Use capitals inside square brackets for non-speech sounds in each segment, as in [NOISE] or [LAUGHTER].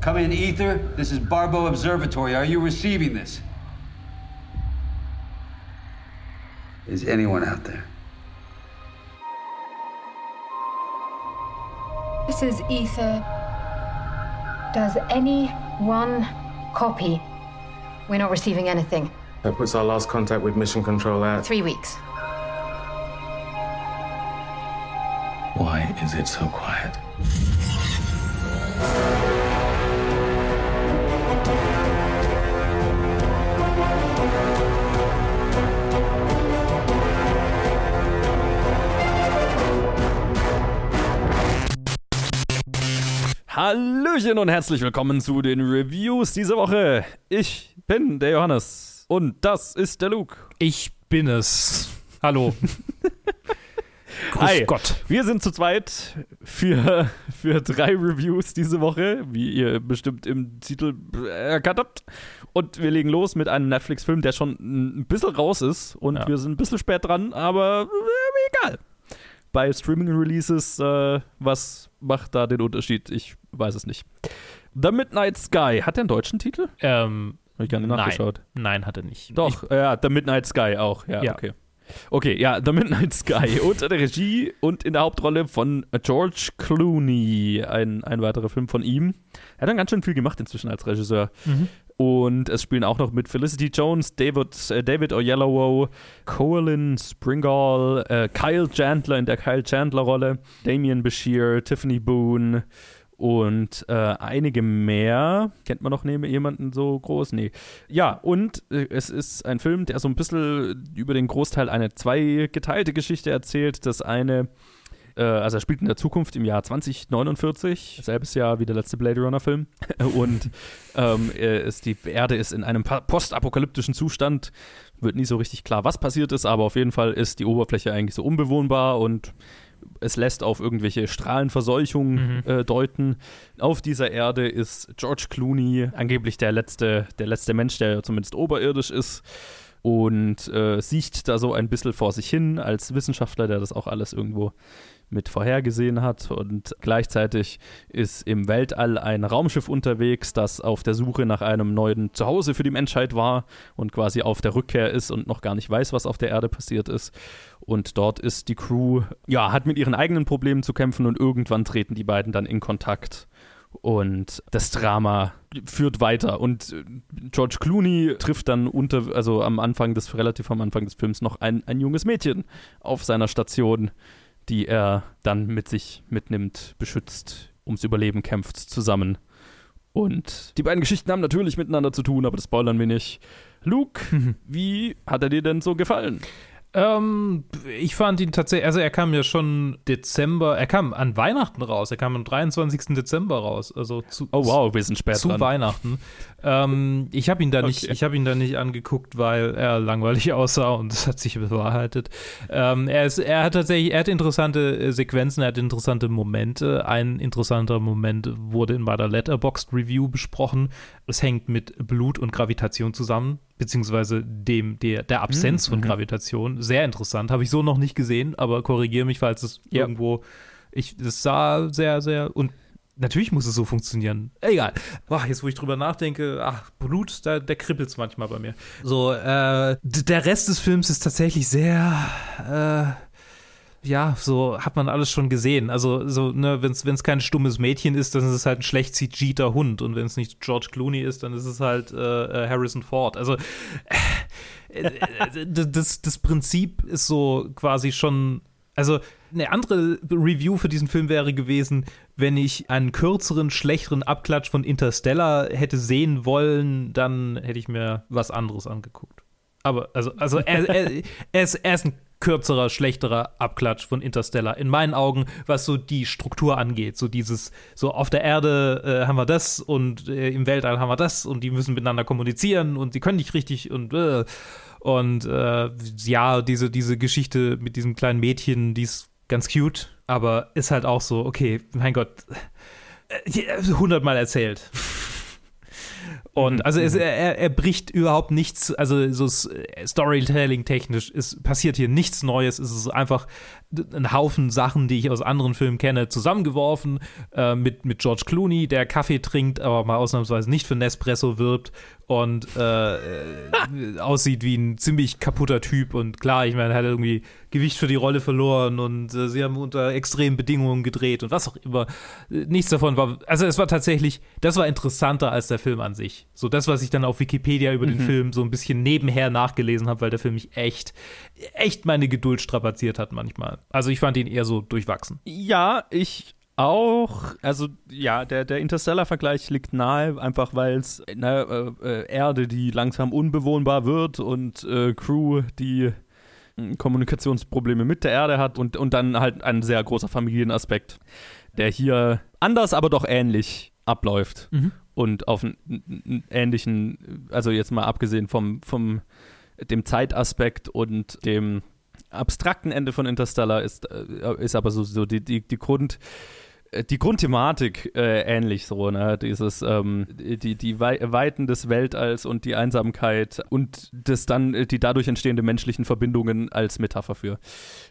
Come in, Ether. This is Barbo Observatory. Are you receiving this? Is anyone out there? This is Ether. Does anyone copy? We're not receiving anything. That puts our last contact with Mission Control at. Three weeks. Why is it so quiet? Hallöchen und herzlich willkommen zu den Reviews dieser Woche. Ich bin der Johannes und das ist der Luke. Ich bin es. Hallo. [LAUGHS] Grüß Hi. Gott. Wir sind zu zweit für, für drei Reviews diese Woche, wie ihr bestimmt im Titel erkannt habt. Und wir legen los mit einem Netflix-Film, der schon ein bisschen raus ist. Und Ja. wir sind ein bisschen spät dran, aber äh, egal. Bei Streaming-Releases, äh, was macht da den Unterschied? Ich weiß es nicht. The Midnight Sky. Hat der einen deutschen Titel? Ähm, Habe ich gar nicht nein. nachgeschaut. Nein, hat er nicht. Doch, ja, The Midnight Sky auch. Ja, Ja. okay. Okay, ja, The Midnight Sky [LAUGHS] unter der Regie und in der Hauptrolle von George Clooney. Ein, ein weiterer Film von ihm. Er hat dann ganz schön viel gemacht inzwischen als Regisseur. Mhm. Und es spielen auch noch mit Felicity Jones, David, äh, David Oyelowo, Colin Springall, äh, Kyle Chandler in der Kyle Chandler-Rolle, Damien Bashir, Tiffany Boone und äh, einige mehr. Kennt man noch neben jemanden so groß? Nee. Ja, und äh, es ist ein Film, der so ein bisschen über den Großteil eine zweigeteilte Geschichte erzählt. Das eine äh, also er spielt in der Zukunft im Jahr 2049, selbes Jahr wie der letzte Blade Runner Film. [LAUGHS] Und ähm, ist, die Erde ist in einem postapokalyptischen Zustand. Wird nie so richtig klar, was passiert ist, aber auf jeden Fall ist die Oberfläche eigentlich so unbewohnbar und es lässt auf irgendwelche Strahlenverseuchung äh, deuten. Auf dieser Erde ist George Clooney angeblich der letzte, der letzte Mensch, der zumindest oberirdisch ist und äh, sieht da so ein bisschen vor sich hin als Wissenschaftler, der das auch alles irgendwo mit vorhergesehen hat. Und gleichzeitig ist im Weltall ein Raumschiff unterwegs, das auf der Suche nach einem neuen Zuhause für die Menschheit war und quasi auf der Rückkehr ist und noch gar nicht weiß, was auf der Erde passiert ist. Und dort ist die Crew, ja, hat mit ihren eigenen Problemen zu kämpfen und irgendwann treten die beiden dann in Kontakt. Und das Drama führt weiter. Und äh, George Clooney trifft dann unter, also am Anfang des, relativ am Anfang des Films noch ein, ein junges Mädchen auf seiner Station, die er dann mit sich mitnimmt, beschützt, ums Überleben kämpft, zusammen. Und die beiden Geschichten haben natürlich miteinander zu tun, aber das spoilern wir nicht. Luke, [LAUGHS] wie hat er dir denn so gefallen? Ähm, ich fand ihn tatsächlich, also er kam ja schon Dezember, er kam an Weihnachten raus, er kam am 23. Dezember raus, also zu, Oh wow, wir sind spät zu dran. Weihnachten. Ähm, ich habe ihn da nicht, Okay. ich habe ihn da nicht angeguckt, weil er langweilig [LAUGHS] aussah und das hat sich bewahrheitet. Ähm, er ist, er hat tatsächlich, er hat interessante äh, Sequenzen, er hat interessante Momente. Ein interessanter Moment wurde in meiner Letterboxd Review besprochen. Es hängt mit Blut und Gravitation zusammen, beziehungsweise dem der, der Absenz von Gravitation. Sehr interessant, habe ich so noch nicht gesehen, aber korrigiere mich, falls es Ja. irgendwo ich, das sah sehr, sehr und natürlich muss es so funktionieren. Egal. Boah, jetzt, wo ich drüber nachdenke, ach, Blut, da, da kribbelt es manchmal bei mir. So, äh, der Rest des Films ist tatsächlich sehr, äh, ja, so hat man alles schon gesehen. Also, so, ne, wenn es kein stummes Mädchen ist, dann ist es halt ein schlecht CG'ter Hund. Und wenn es nicht George Clooney ist, dann ist es halt äh, äh, Harrison Ford. Also, äh, äh, das, das Prinzip ist so quasi schon. Also, eine andere Review für diesen Film wäre gewesen, wenn ich einen kürzeren, schlechteren Abklatsch von Interstellar hätte sehen wollen, dann hätte ich mir was anderes angeguckt. Aber, also, also er, er, er, ist, er ist ein kürzerer, schlechterer Abklatsch von Interstellar. In meinen Augen, was so die Struktur angeht. So dieses, so auf der Erde äh, haben wir das und äh, im Weltall haben wir das und die müssen miteinander kommunizieren und die können nicht richtig und äh, und äh, ja, diese, diese Geschichte mit diesem kleinen Mädchen, die ist ganz cute, aber ist halt auch so, okay, mein Gott, äh, hundertmal erzählt. Und also es, er, er bricht überhaupt nichts, also so Storytelling-technisch ist passiert hier nichts Neues. Es ist einfach ein Haufen Sachen, die ich aus anderen Filmen kenne, zusammengeworfen äh, mit, mit George Clooney, der Kaffee trinkt, aber mal ausnahmsweise nicht für Nespresso wirbt und äh, äh, aussieht wie ein ziemlich kaputter Typ. Und klar, ich meine, er hat irgendwie Gewicht für die Rolle verloren und äh, sie haben unter extremen Bedingungen gedreht und was auch immer. Nichts davon war, also es war tatsächlich, das war interessanter als der Film an sich. So das, was ich dann auf Wikipedia über den Mhm. Film so ein bisschen nebenher nachgelesen habe, weil der Film mich echt, echt meine Geduld strapaziert hat manchmal. Also ich fand ihn eher so durchwachsen. Ja, ich auch. Also ja, der, der Interstellar-Vergleich liegt nahe, einfach weil es äh, äh, Erde, die langsam unbewohnbar wird und äh, Crew, die äh, Kommunikationsprobleme mit der Erde hat und, und dann halt ein sehr großer Familienaspekt, der hier anders, aber doch ähnlich abläuft Mhm. und auf einen, ähnlichen, also jetzt mal abgesehen vom, vom dem Zeitaspekt und dem abstrakten Ende von Interstellar ist, äh, ist aber so, so die, die, die Grund die Grundthematik äh, ähnlich so, ne? Dieses, ähm, die, die Wei Weiten des Weltalls und die Einsamkeit und das dann äh, die dadurch entstehende menschlichen Verbindungen als Metapher für,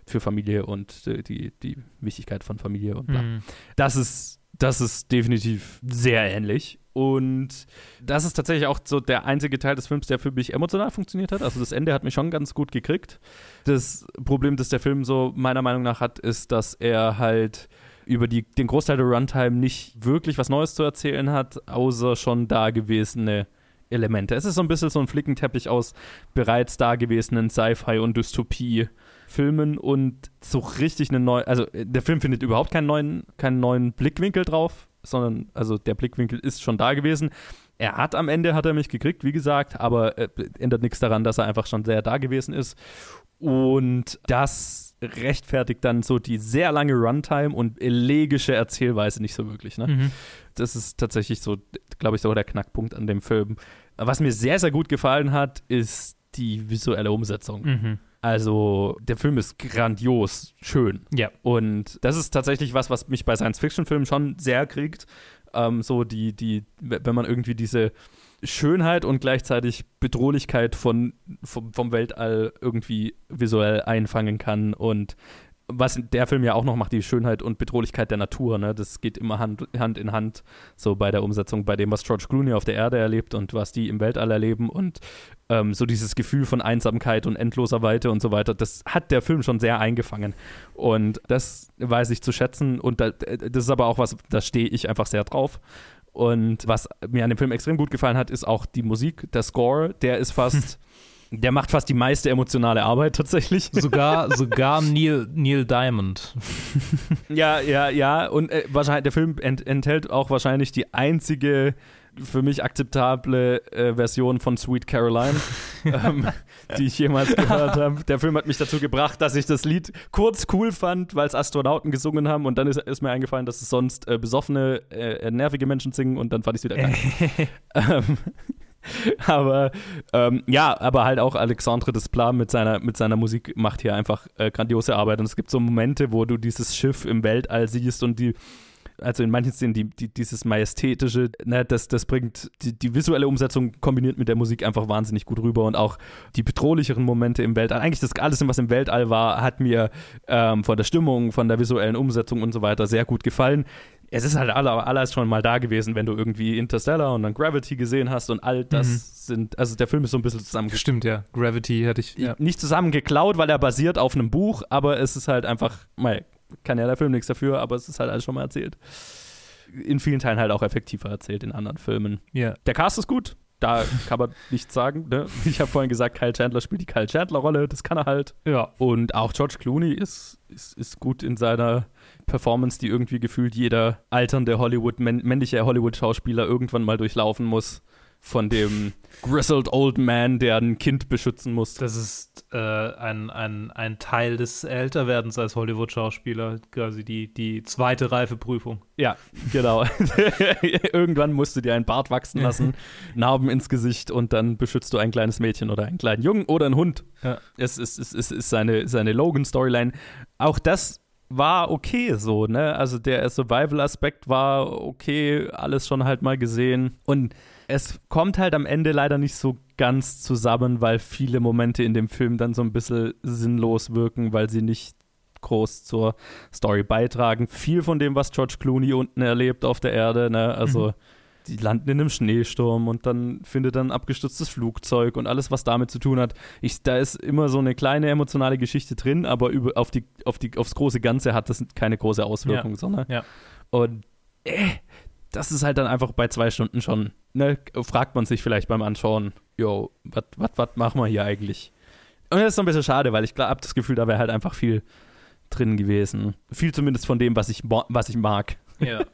für Familie und äh, die, die Wichtigkeit von Familie und bla Mhm. das ist, das ist definitiv sehr ähnlich. Und das ist tatsächlich auch so der einzige Teil des Films, der für mich emotional funktioniert hat. Also das Ende hat mich schon ganz gut gekriegt. Das Problem, das der Film so meiner Meinung nach hat, ist, dass er halt über die, den Großteil der Runtime nicht wirklich was Neues zu erzählen hat, außer schon dagewesene Elemente. Es ist so ein bisschen so ein Flickenteppich aus bereits dagewesenen Sci-Fi und Dystopie. Filmen und so richtig eine neue, also äh, der Film findet überhaupt keinen neuen, keinen neuen Blickwinkel drauf, sondern also der Blickwinkel ist schon da gewesen. Er hat am Ende, hat er mich gekriegt, wie gesagt, aber äh, ändert nichts daran, dass er einfach schon sehr da gewesen ist. Und das rechtfertigt dann so die sehr lange Runtime und elegische Erzählweise nicht so wirklich. Ne? Mhm. Das ist tatsächlich so, glaube ich, so der Knackpunkt an dem Film. Was mir sehr, sehr gut gefallen hat, ist die visuelle Umsetzung. Mhm. Also, der Film ist grandios schön. Ja. Und das ist tatsächlich was, was mich bei Science-Fiction-Filmen schon sehr kriegt. Ähm, so die, die, wenn man irgendwie diese Schönheit und gleichzeitig Bedrohlichkeit von, vom, vom Weltall irgendwie visuell einfangen kann. Und was der Film ja auch noch macht, die Schönheit und Bedrohlichkeit der Natur, ne? Das geht immer Hand, Hand in Hand, so bei der Umsetzung, bei dem, was George Clooney auf der Erde erlebt und was die im Weltall erleben und ähm, so dieses Gefühl von Einsamkeit und endloser Weite und so weiter, das hat der Film schon sehr eingefangen. Und das weiß ich zu schätzen und da, das ist aber auch was, da stehe ich einfach sehr drauf. Und was mir an dem Film extrem gut gefallen hat, ist auch die Musik, der Score, der ist fast, [LAUGHS] der macht fast die meiste emotionale Arbeit tatsächlich. Sogar, [LAUGHS] sogar Neil, Neil Diamond. [LAUGHS] Ja, ja, ja. Und äh, wahrscheinlich, der Film ent enthält auch wahrscheinlich die einzige für mich akzeptable äh, Version von Sweet Caroline, ähm, die ich jemals gehört [LAUGHS] habe. Der Film hat mich dazu gebracht, dass ich das Lied kurz cool fand, weil es Astronauten gesungen haben und dann ist, ist mir eingefallen, dass es sonst äh, besoffene, äh, nervige Menschen singen und dann fand ich es wieder geil. [LAUGHS] ähm, aber ähm, ja, aber halt auch Alexandre Desplat mit seiner, mit seiner Musik macht hier einfach äh, grandiose Arbeit. Und es gibt so Momente, wo du dieses Schiff im Weltall siehst und die, also in manchen Szenen, die, die, dieses Majestätische, ne, das, das bringt die, die visuelle Umsetzung kombiniert mit der Musik einfach wahnsinnig gut rüber und auch die bedrohlicheren Momente im Weltall. Eigentlich das alles, was im Weltall war, hat mir ähm, von der Stimmung, von der visuellen Umsetzung und so weiter sehr gut gefallen es ist halt aller, alles schon mal da gewesen, wenn du irgendwie Interstellar und dann Gravity gesehen hast und all das Mhm. sind, also der Film ist so ein bisschen zusammengestellt. Stimmt, ja. Gravity hatte ich. Ja. Nicht zusammengeklaut, weil er basiert auf einem Buch, aber es ist halt einfach, mal, kann ja der Film nichts dafür, aber es ist halt alles schon mal erzählt. In vielen Teilen halt auch effektiver erzählt in anderen Filmen. ja. Der Cast ist gut, da kann man [LAUGHS] nichts sagen. Ne? Ich habe vorhin gesagt, Kyle Chandler spielt die Kyle Chandler-Rolle, das kann er halt. Ja. Und auch George Clooney ist, ist, ist gut in seiner Performance, die irgendwie gefühlt jeder alternde Hollywood, männ männliche Hollywood-Schauspieler irgendwann mal durchlaufen muss. Von dem grizzled old man, der ein Kind beschützen muss. Das ist äh, ein, ein, ein Teil des Älterwerdens als Hollywood-Schauspieler, quasi die, die zweite Reifeprüfung. Ja, genau. [LAUGHS] Irgendwann musst du dir einen Bart wachsen lassen, [LAUGHS] Narben ins Gesicht und dann beschützt du ein kleines Mädchen oder einen kleinen Jungen oder einen Hund. Ja. Es ist, es es ist seine, seine Logan-Storyline. Auch das war okay so, ne? Also der Survival-Aspekt war okay, alles schon halt mal gesehen. Und es kommt halt am Ende leider nicht so ganz zusammen, weil viele Momente in dem Film dann so ein bisschen sinnlos wirken, weil sie nicht groß zur Story beitragen. Viel von dem, was George Clooney unten erlebt auf der Erde, ne? Also. Mhm die landen in einem Schneesturm und dann findet dann ein abgestürztes Flugzeug und alles, was damit zu tun hat. Ich, da ist immer so eine kleine emotionale Geschichte drin, aber über, auf die, auf die, aufs große Ganze hat das keine große Auswirkung, ja. sondern. Ja. Und äh, das ist halt dann einfach bei zwei Stunden schon, ne, fragt man sich vielleicht beim Anschauen, yo, was machen wir hier eigentlich? Und das ist so ein bisschen schade, weil ich habe das Gefühl, da wäre halt einfach viel drin gewesen. Viel zumindest von dem, was ich, was ich mag. Ja.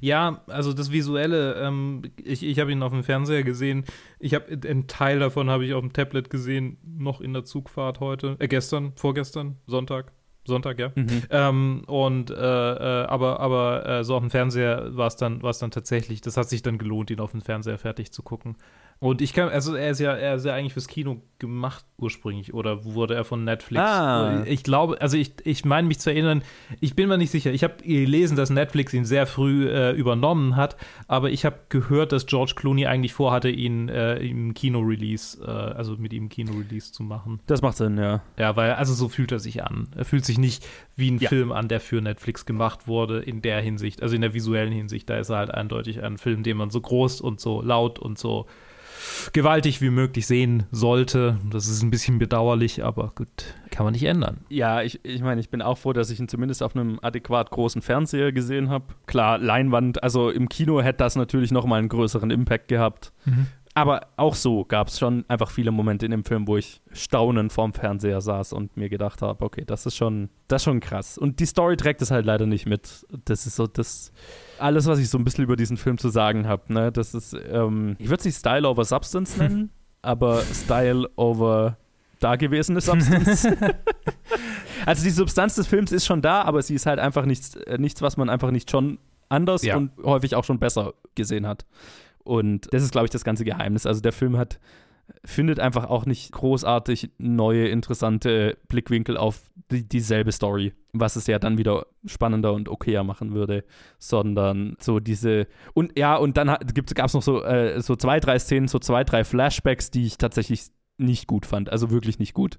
Ja, also das Visuelle, ähm, ich, ich habe ihn auf dem Fernseher gesehen. Ich habe einen Teil davon habe ich auf dem Tablet gesehen, noch in der Zugfahrt heute, äh, gestern, vorgestern, Sonntag. Sonntag, ja. Mhm. Ähm, und äh, äh, aber, aber äh, so auf dem Fernseher war es dann, dann tatsächlich, das hat sich dann gelohnt, ihn auf dem Fernseher fertig zu gucken. Und ich kann, also er ist ja, er ist ja eigentlich fürs Kino gemacht ursprünglich oder wurde er von Netflix? Ah. Ich glaube, also ich, ich meine mich zu erinnern, ich bin mir nicht sicher. Ich habe gelesen, dass Netflix ihn sehr früh äh, übernommen hat, aber ich habe gehört, dass George Clooney eigentlich vorhatte, ihn äh, im Kino-Release, äh, also mit ihm Kino-Release zu machen. Das macht Sinn, ja. Ja, weil, also so fühlt er sich an. Er fühlt sich nicht wie ein ja. Film an, der für Netflix gemacht wurde, in der Hinsicht, also in der visuellen Hinsicht. Da ist er halt eindeutig ein Film, den man so groß und so laut und so gewaltig wie möglich sehen sollte. Das ist ein bisschen bedauerlich, aber gut, kann man nicht ändern. Ja, ich, ich meine, ich bin auch froh, dass ich ihn zumindest auf einem adäquat großen Fernseher gesehen habe. Klar, Leinwand, also im Kino hätte das natürlich nochmal einen größeren Impact gehabt. Mhm. Aber auch so gab es schon einfach viele Momente in dem Film, wo ich staunend vorm Fernseher saß und mir gedacht habe, okay, das ist schon, das ist schon krass. Und die Story trägt es halt leider nicht mit. Das ist so das alles, was ich so ein bisschen über diesen Film zu sagen habe. Ne? Das ist, ähm, ich würde es nicht Style over Substance nennen, [LAUGHS] aber Style over dagewesene Substance. [LAUGHS] [LAUGHS] also die Substanz des Films ist schon da, aber sie ist halt einfach nichts, äh, nichts was man einfach nicht schon anders ja. und häufig auch schon besser gesehen hat. Und das ist, glaube ich, das ganze Geheimnis. Also der Film hat findet einfach auch nicht großartig neue, interessante Blickwinkel auf die, dieselbe Story, was es ja dann wieder spannender und okayer machen würde, sondern so diese und ja, und dann gab es noch so, äh, so zwei, drei Szenen, so zwei, drei Flashbacks, die ich tatsächlich nicht gut fand, also wirklich nicht gut.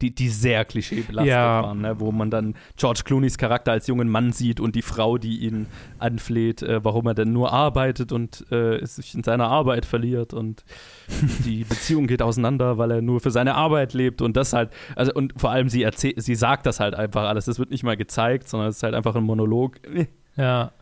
Die, die sehr klischeebelastet ja. waren, ne? wo man dann George Clooneys Charakter als jungen Mann sieht und die Frau, die ihn anfleht, äh, warum er denn nur arbeitet und äh, sich in seiner Arbeit verliert und [LAUGHS] die Beziehung geht auseinander, weil er nur für seine Arbeit lebt und das halt, also und vor allem sie erzählt, sie sagt das halt einfach alles, das wird nicht mal gezeigt, sondern es ist halt einfach ein Monolog. Ja.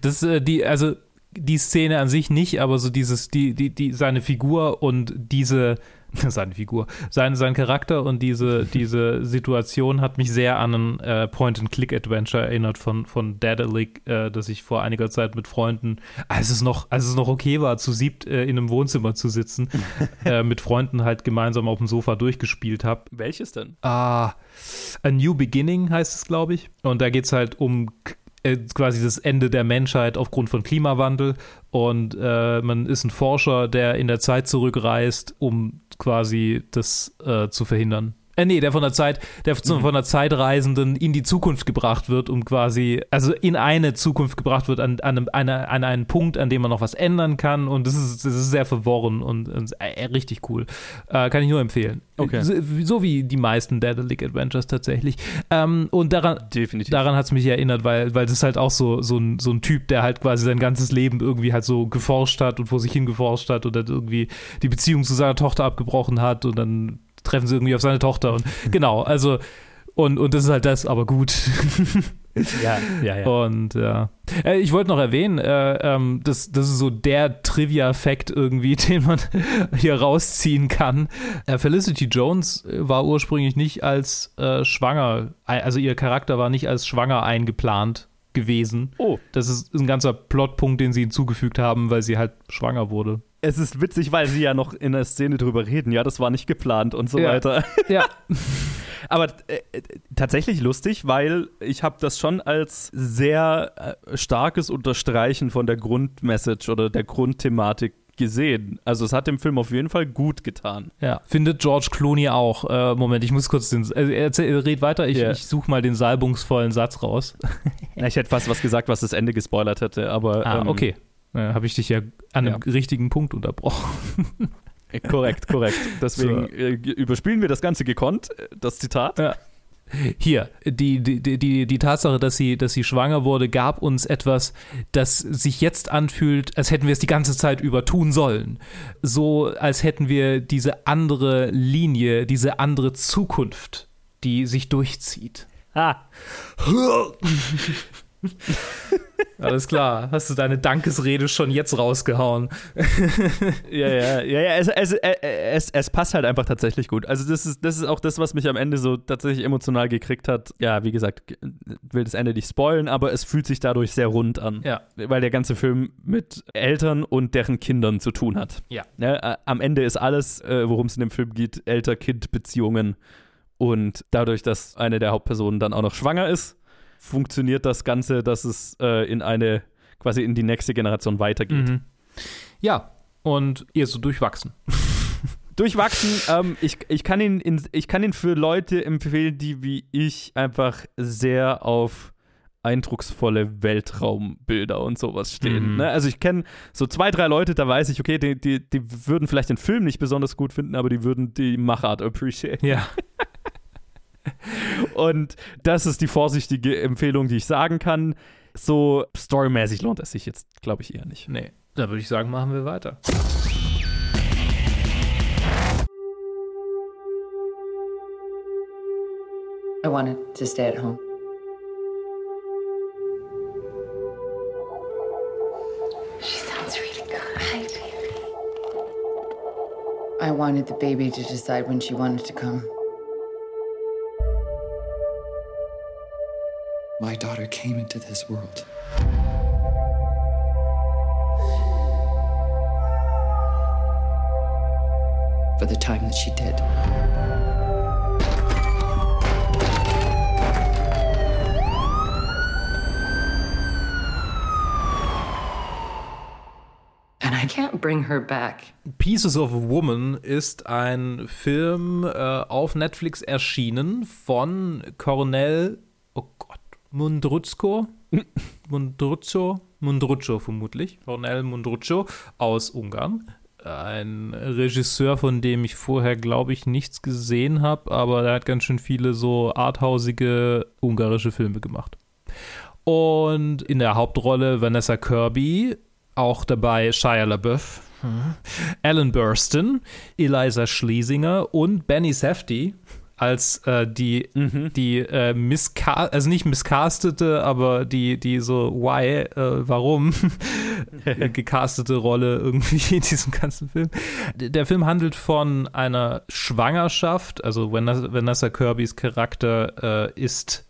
Das, äh, die, also die Szene an sich nicht, aber so dieses, die, die, die, seine Figur und diese [LAUGHS] seine Figur, sein, sein Charakter und diese, diese Situation hat mich sehr an ein äh, Point-and-Click-Adventure erinnert von, von Daedalic, äh, das ich vor einiger Zeit mit Freunden, als es noch, als es noch okay war, zu siebt äh, in einem Wohnzimmer zu sitzen, [LAUGHS] äh, mit Freunden halt gemeinsam auf dem Sofa durchgespielt habe. Welches denn? Ah, A New Beginning heißt es, glaube ich. Und da geht es halt um äh, quasi das Ende der Menschheit aufgrund von Klimawandel und äh, man ist ein Forscher, der in der Zeit zurückreist, um quasi das äh, zu verhindern. Äh, nee, der von der Zeit, der mhm. von der Zeitreisenden in die Zukunft gebracht wird, um quasi, also in eine Zukunft gebracht wird, an, an, einem, an einen Punkt, an dem man noch was ändern kann. Und das ist, das ist sehr verworren und, und äh, richtig cool. Äh, kann ich nur empfehlen. Okay. So, so wie die meisten Daedalic Adventures tatsächlich. Ähm, und daran, Definitiv. daran hat es mich erinnert, weil, weil das ist halt auch so, so, ein, so ein Typ, der halt quasi sein ganzes Leben irgendwie halt so geforscht hat und vor sich hin geforscht hat und dann irgendwie die Beziehung zu seiner Tochter abgebrochen hat und dann treffen sie irgendwie auf seine Tochter und [LAUGHS] genau, also und, und das ist halt das, aber gut. [LAUGHS] ja, ja, ja. Und ja. Äh, ich wollte noch erwähnen, äh, ähm, das, das ist so der Trivia-Fact irgendwie, [LAUGHS] den man hier rausziehen kann. Äh, Felicity Jones war ursprünglich nicht als äh, schwanger, also ihr Charakter war nicht als schwanger eingeplant gewesen. Oh. Das ist ein ganzer Plotpunkt, den sie hinzugefügt haben, weil sie halt schwanger wurde es ist witzig, weil sie ja noch in der Szene drüber reden, ja, das war nicht geplant und so ja. weiter. Ja. [LAUGHS] Aber äh, tatsächlich lustig, weil ich habe das schon als sehr äh, starkes Unterstreichen von der Grundmessage oder der Grundthematik gesehen. Also es hat dem Film auf jeden Fall gut getan. Ja, findet George Clooney auch. Äh, Moment, ich muss kurz den. Äh, erzähl, red weiter, ich, Ja. ich suche mal den salbungsvollen Satz raus. Na, Ich hätte fast was gesagt, was das Ende gespoilert hätte, aber Ah, ähm, okay. Äh, Habe ich dich ja an einem richtigen Punkt unterbrochen. äh, korrekt, korrekt. [LAUGHS] Deswegen So. äh, überspielen wir das Ganze gekonnt, das Zitat. Ja. Hier, die, die, die, die, die Tatsache, dass sie, dass sie schwanger wurde, gab uns etwas, das sich jetzt anfühlt, als hätten wir es die ganze Zeit über tun sollen. So, als hätten wir diese andere Linie, diese andere Zukunft, die sich durchzieht. Ah, [LAUGHS] [LAUGHS] Alles klar, hast du deine Dankesrede schon jetzt rausgehauen. [LAUGHS] Ja, ja, ja, ja es, es, äh, es, es passt halt einfach tatsächlich gut. Also das ist, das ist auch das, was mich am Ende so tatsächlich emotional gekriegt hat. Ja, wie gesagt, will das Ende nicht spoilen, aber es fühlt sich dadurch sehr rund an. Ja. Weil der ganze Film mit Eltern und deren Kindern zu tun hat. Ja. Ne, äh, am Ende ist alles, äh, worum es in dem Film geht, Elter-Kind-Beziehungen. Und dadurch, dass eine der Hauptpersonen dann auch noch schwanger ist, funktioniert das Ganze, dass es äh, in eine, quasi in die nächste Generation weitergeht. Mhm. Ja, und ihr so durchwachsen. [LAUGHS] Durchwachsen, ähm, ich, ich, kann ihn in, ich kann ihn für Leute empfehlen, die wie ich einfach sehr auf eindrucksvolle Weltraumbilder und sowas stehen. Mhm. Ne? Also ich kenne so zwei, drei Leute, da weiß ich, okay, die, die, die würden vielleicht den Film nicht besonders gut finden, aber die würden die Machart appreciate. Ja. [LAUGHS] Und das ist die vorsichtige Empfehlung, die ich sagen kann. So storymäßig lohnt es sich jetzt, glaube ich, eher nicht. Nee, da würde ich sagen, machen wir weiter. I wanted to stay at home. She sounds really good. Hi, baby. I wanted the baby to decide when she wanted to come. My daughter came into this world. For the time that she did. And I can't bring her back. Pieces of Woman ist ein Film äh, auf Netflix erschienen von Cornel, Mundruzko? Mundruzzo? Mundruzzo vermutlich. Cornel Mundruzzo aus Ungarn. Ein Regisseur, von dem ich vorher, glaube ich, nichts gesehen habe, aber der hat ganz schön viele so arthausige ungarische Filme gemacht. Und in der Hauptrolle Vanessa Kirby, auch dabei Shia LaBeouf, Alan Burstyn, Eliza Schlesinger und Benny Safdie als äh, die, die äh, misca also nicht miscastete, aber die, die so, why, äh, warum [LAUGHS] gecastete Rolle irgendwie [LAUGHS] in diesem ganzen Film. Der Film handelt von einer Schwangerschaft, also Vanessa, Vanessa Kirbys Charakter äh, ist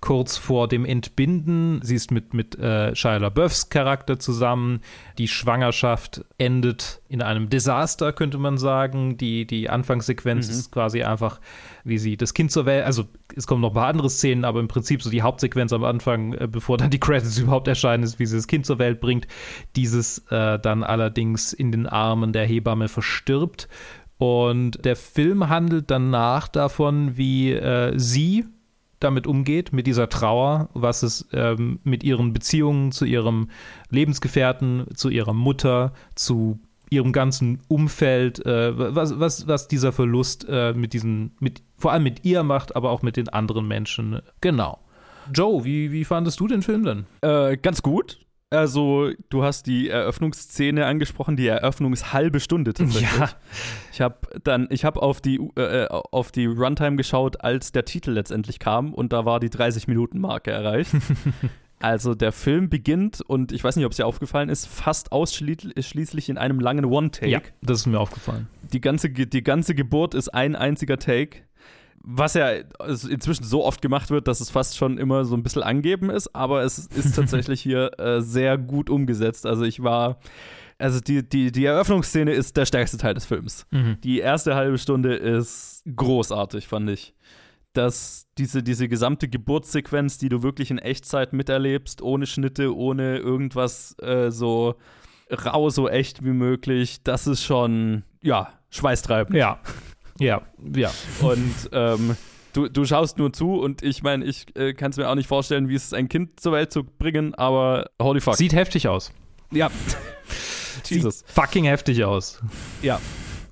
kurz vor dem Entbinden. Sie ist mit, mit äh, Shia LaBeoufs Charakter zusammen. Die Schwangerschaft endet in einem Desaster, könnte man sagen. Die, die Anfangssequenz ist quasi einfach, wie sie das Kind zur Welt, also es kommen noch ein paar andere Szenen, aber im Prinzip so die Hauptsequenz am Anfang, äh, bevor dann die Credits [LAUGHS] überhaupt erscheinen, ist, wie sie das Kind zur Welt bringt. Dieses äh, dann allerdings in den Armen der Hebamme verstirbt. Und der Film handelt danach davon, wie äh, sie damit umgeht, mit dieser Trauer, was es ähm, mit ihren Beziehungen zu ihrem Lebensgefährten, zu ihrer Mutter, zu ihrem ganzen Umfeld, äh, was, was, was dieser Verlust äh, mit diesen, mit, vor allem mit ihr macht, aber auch mit den anderen Menschen. Genau. Joe, wie, wie fandest du den Film denn? Äh, ganz gut. Also, du hast die Eröffnungsszene angesprochen, die Eröffnungshalbe Stunde tatsächlich. Ja. Ich habe dann, ich habe auf die äh, auf die Runtime geschaut, als der Titel letztendlich kam und da war die 30 Minuten Marke erreicht. [LAUGHS] also der Film beginnt und ich weiß nicht, ob es dir aufgefallen ist, fast ausschließlich in einem langen One-Take. das ist mir aufgefallen. Die ganze die ganze Geburt ist ein einziger Take. Was ja inzwischen so oft gemacht wird, dass es fast schon immer so ein bisschen angeben ist, aber es ist [LAUGHS] tatsächlich hier äh, sehr gut umgesetzt. Also ich war, also die, die, die Eröffnungsszene ist der stärkste Teil des Films. Die erste halbe Stunde ist großartig, fand ich. Dass diese, diese gesamte Geburtssequenz, die du wirklich in Echtzeit miterlebst, ohne Schnitte, ohne irgendwas äh, so rau, so echt wie möglich. Das ist schon, ja, schweißtreibend. Ja. [LAUGHS] Ja, ja. Und ähm, du, du schaust nur zu und ich meine, ich äh, kann es mir auch nicht vorstellen, wie es ist, ein Kind zur Welt zu bringen, aber holy fuck. Sieht heftig aus. ja. [LAUGHS] Jesus. Sieht fucking heftig aus. Ja.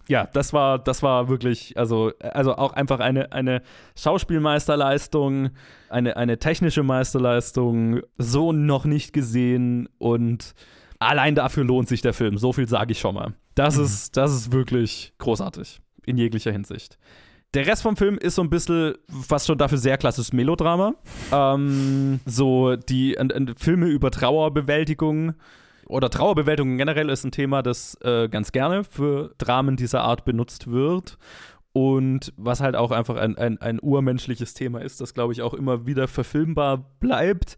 Ja, das war, das war wirklich, also, also auch einfach eine, eine Schauspielmeisterleistung, eine, eine technische Meisterleistung, so noch nicht gesehen und allein dafür lohnt sich der Film. So viel sage ich schon mal. Das, ist, das ist wirklich großartig. In jeglicher Hinsicht. Der Rest vom Film ist so ein bisschen fast schon dafür sehr klassisches Melodrama. Ähm, so die äh, äh, Filme über Trauerbewältigung oder Trauerbewältigung generell ist ein Thema, das äh, ganz gerne für Dramen dieser Art benutzt wird. Und was halt auch einfach ein, ein, ein urmenschliches Thema ist, das glaube ich auch immer wieder verfilmbar bleibt.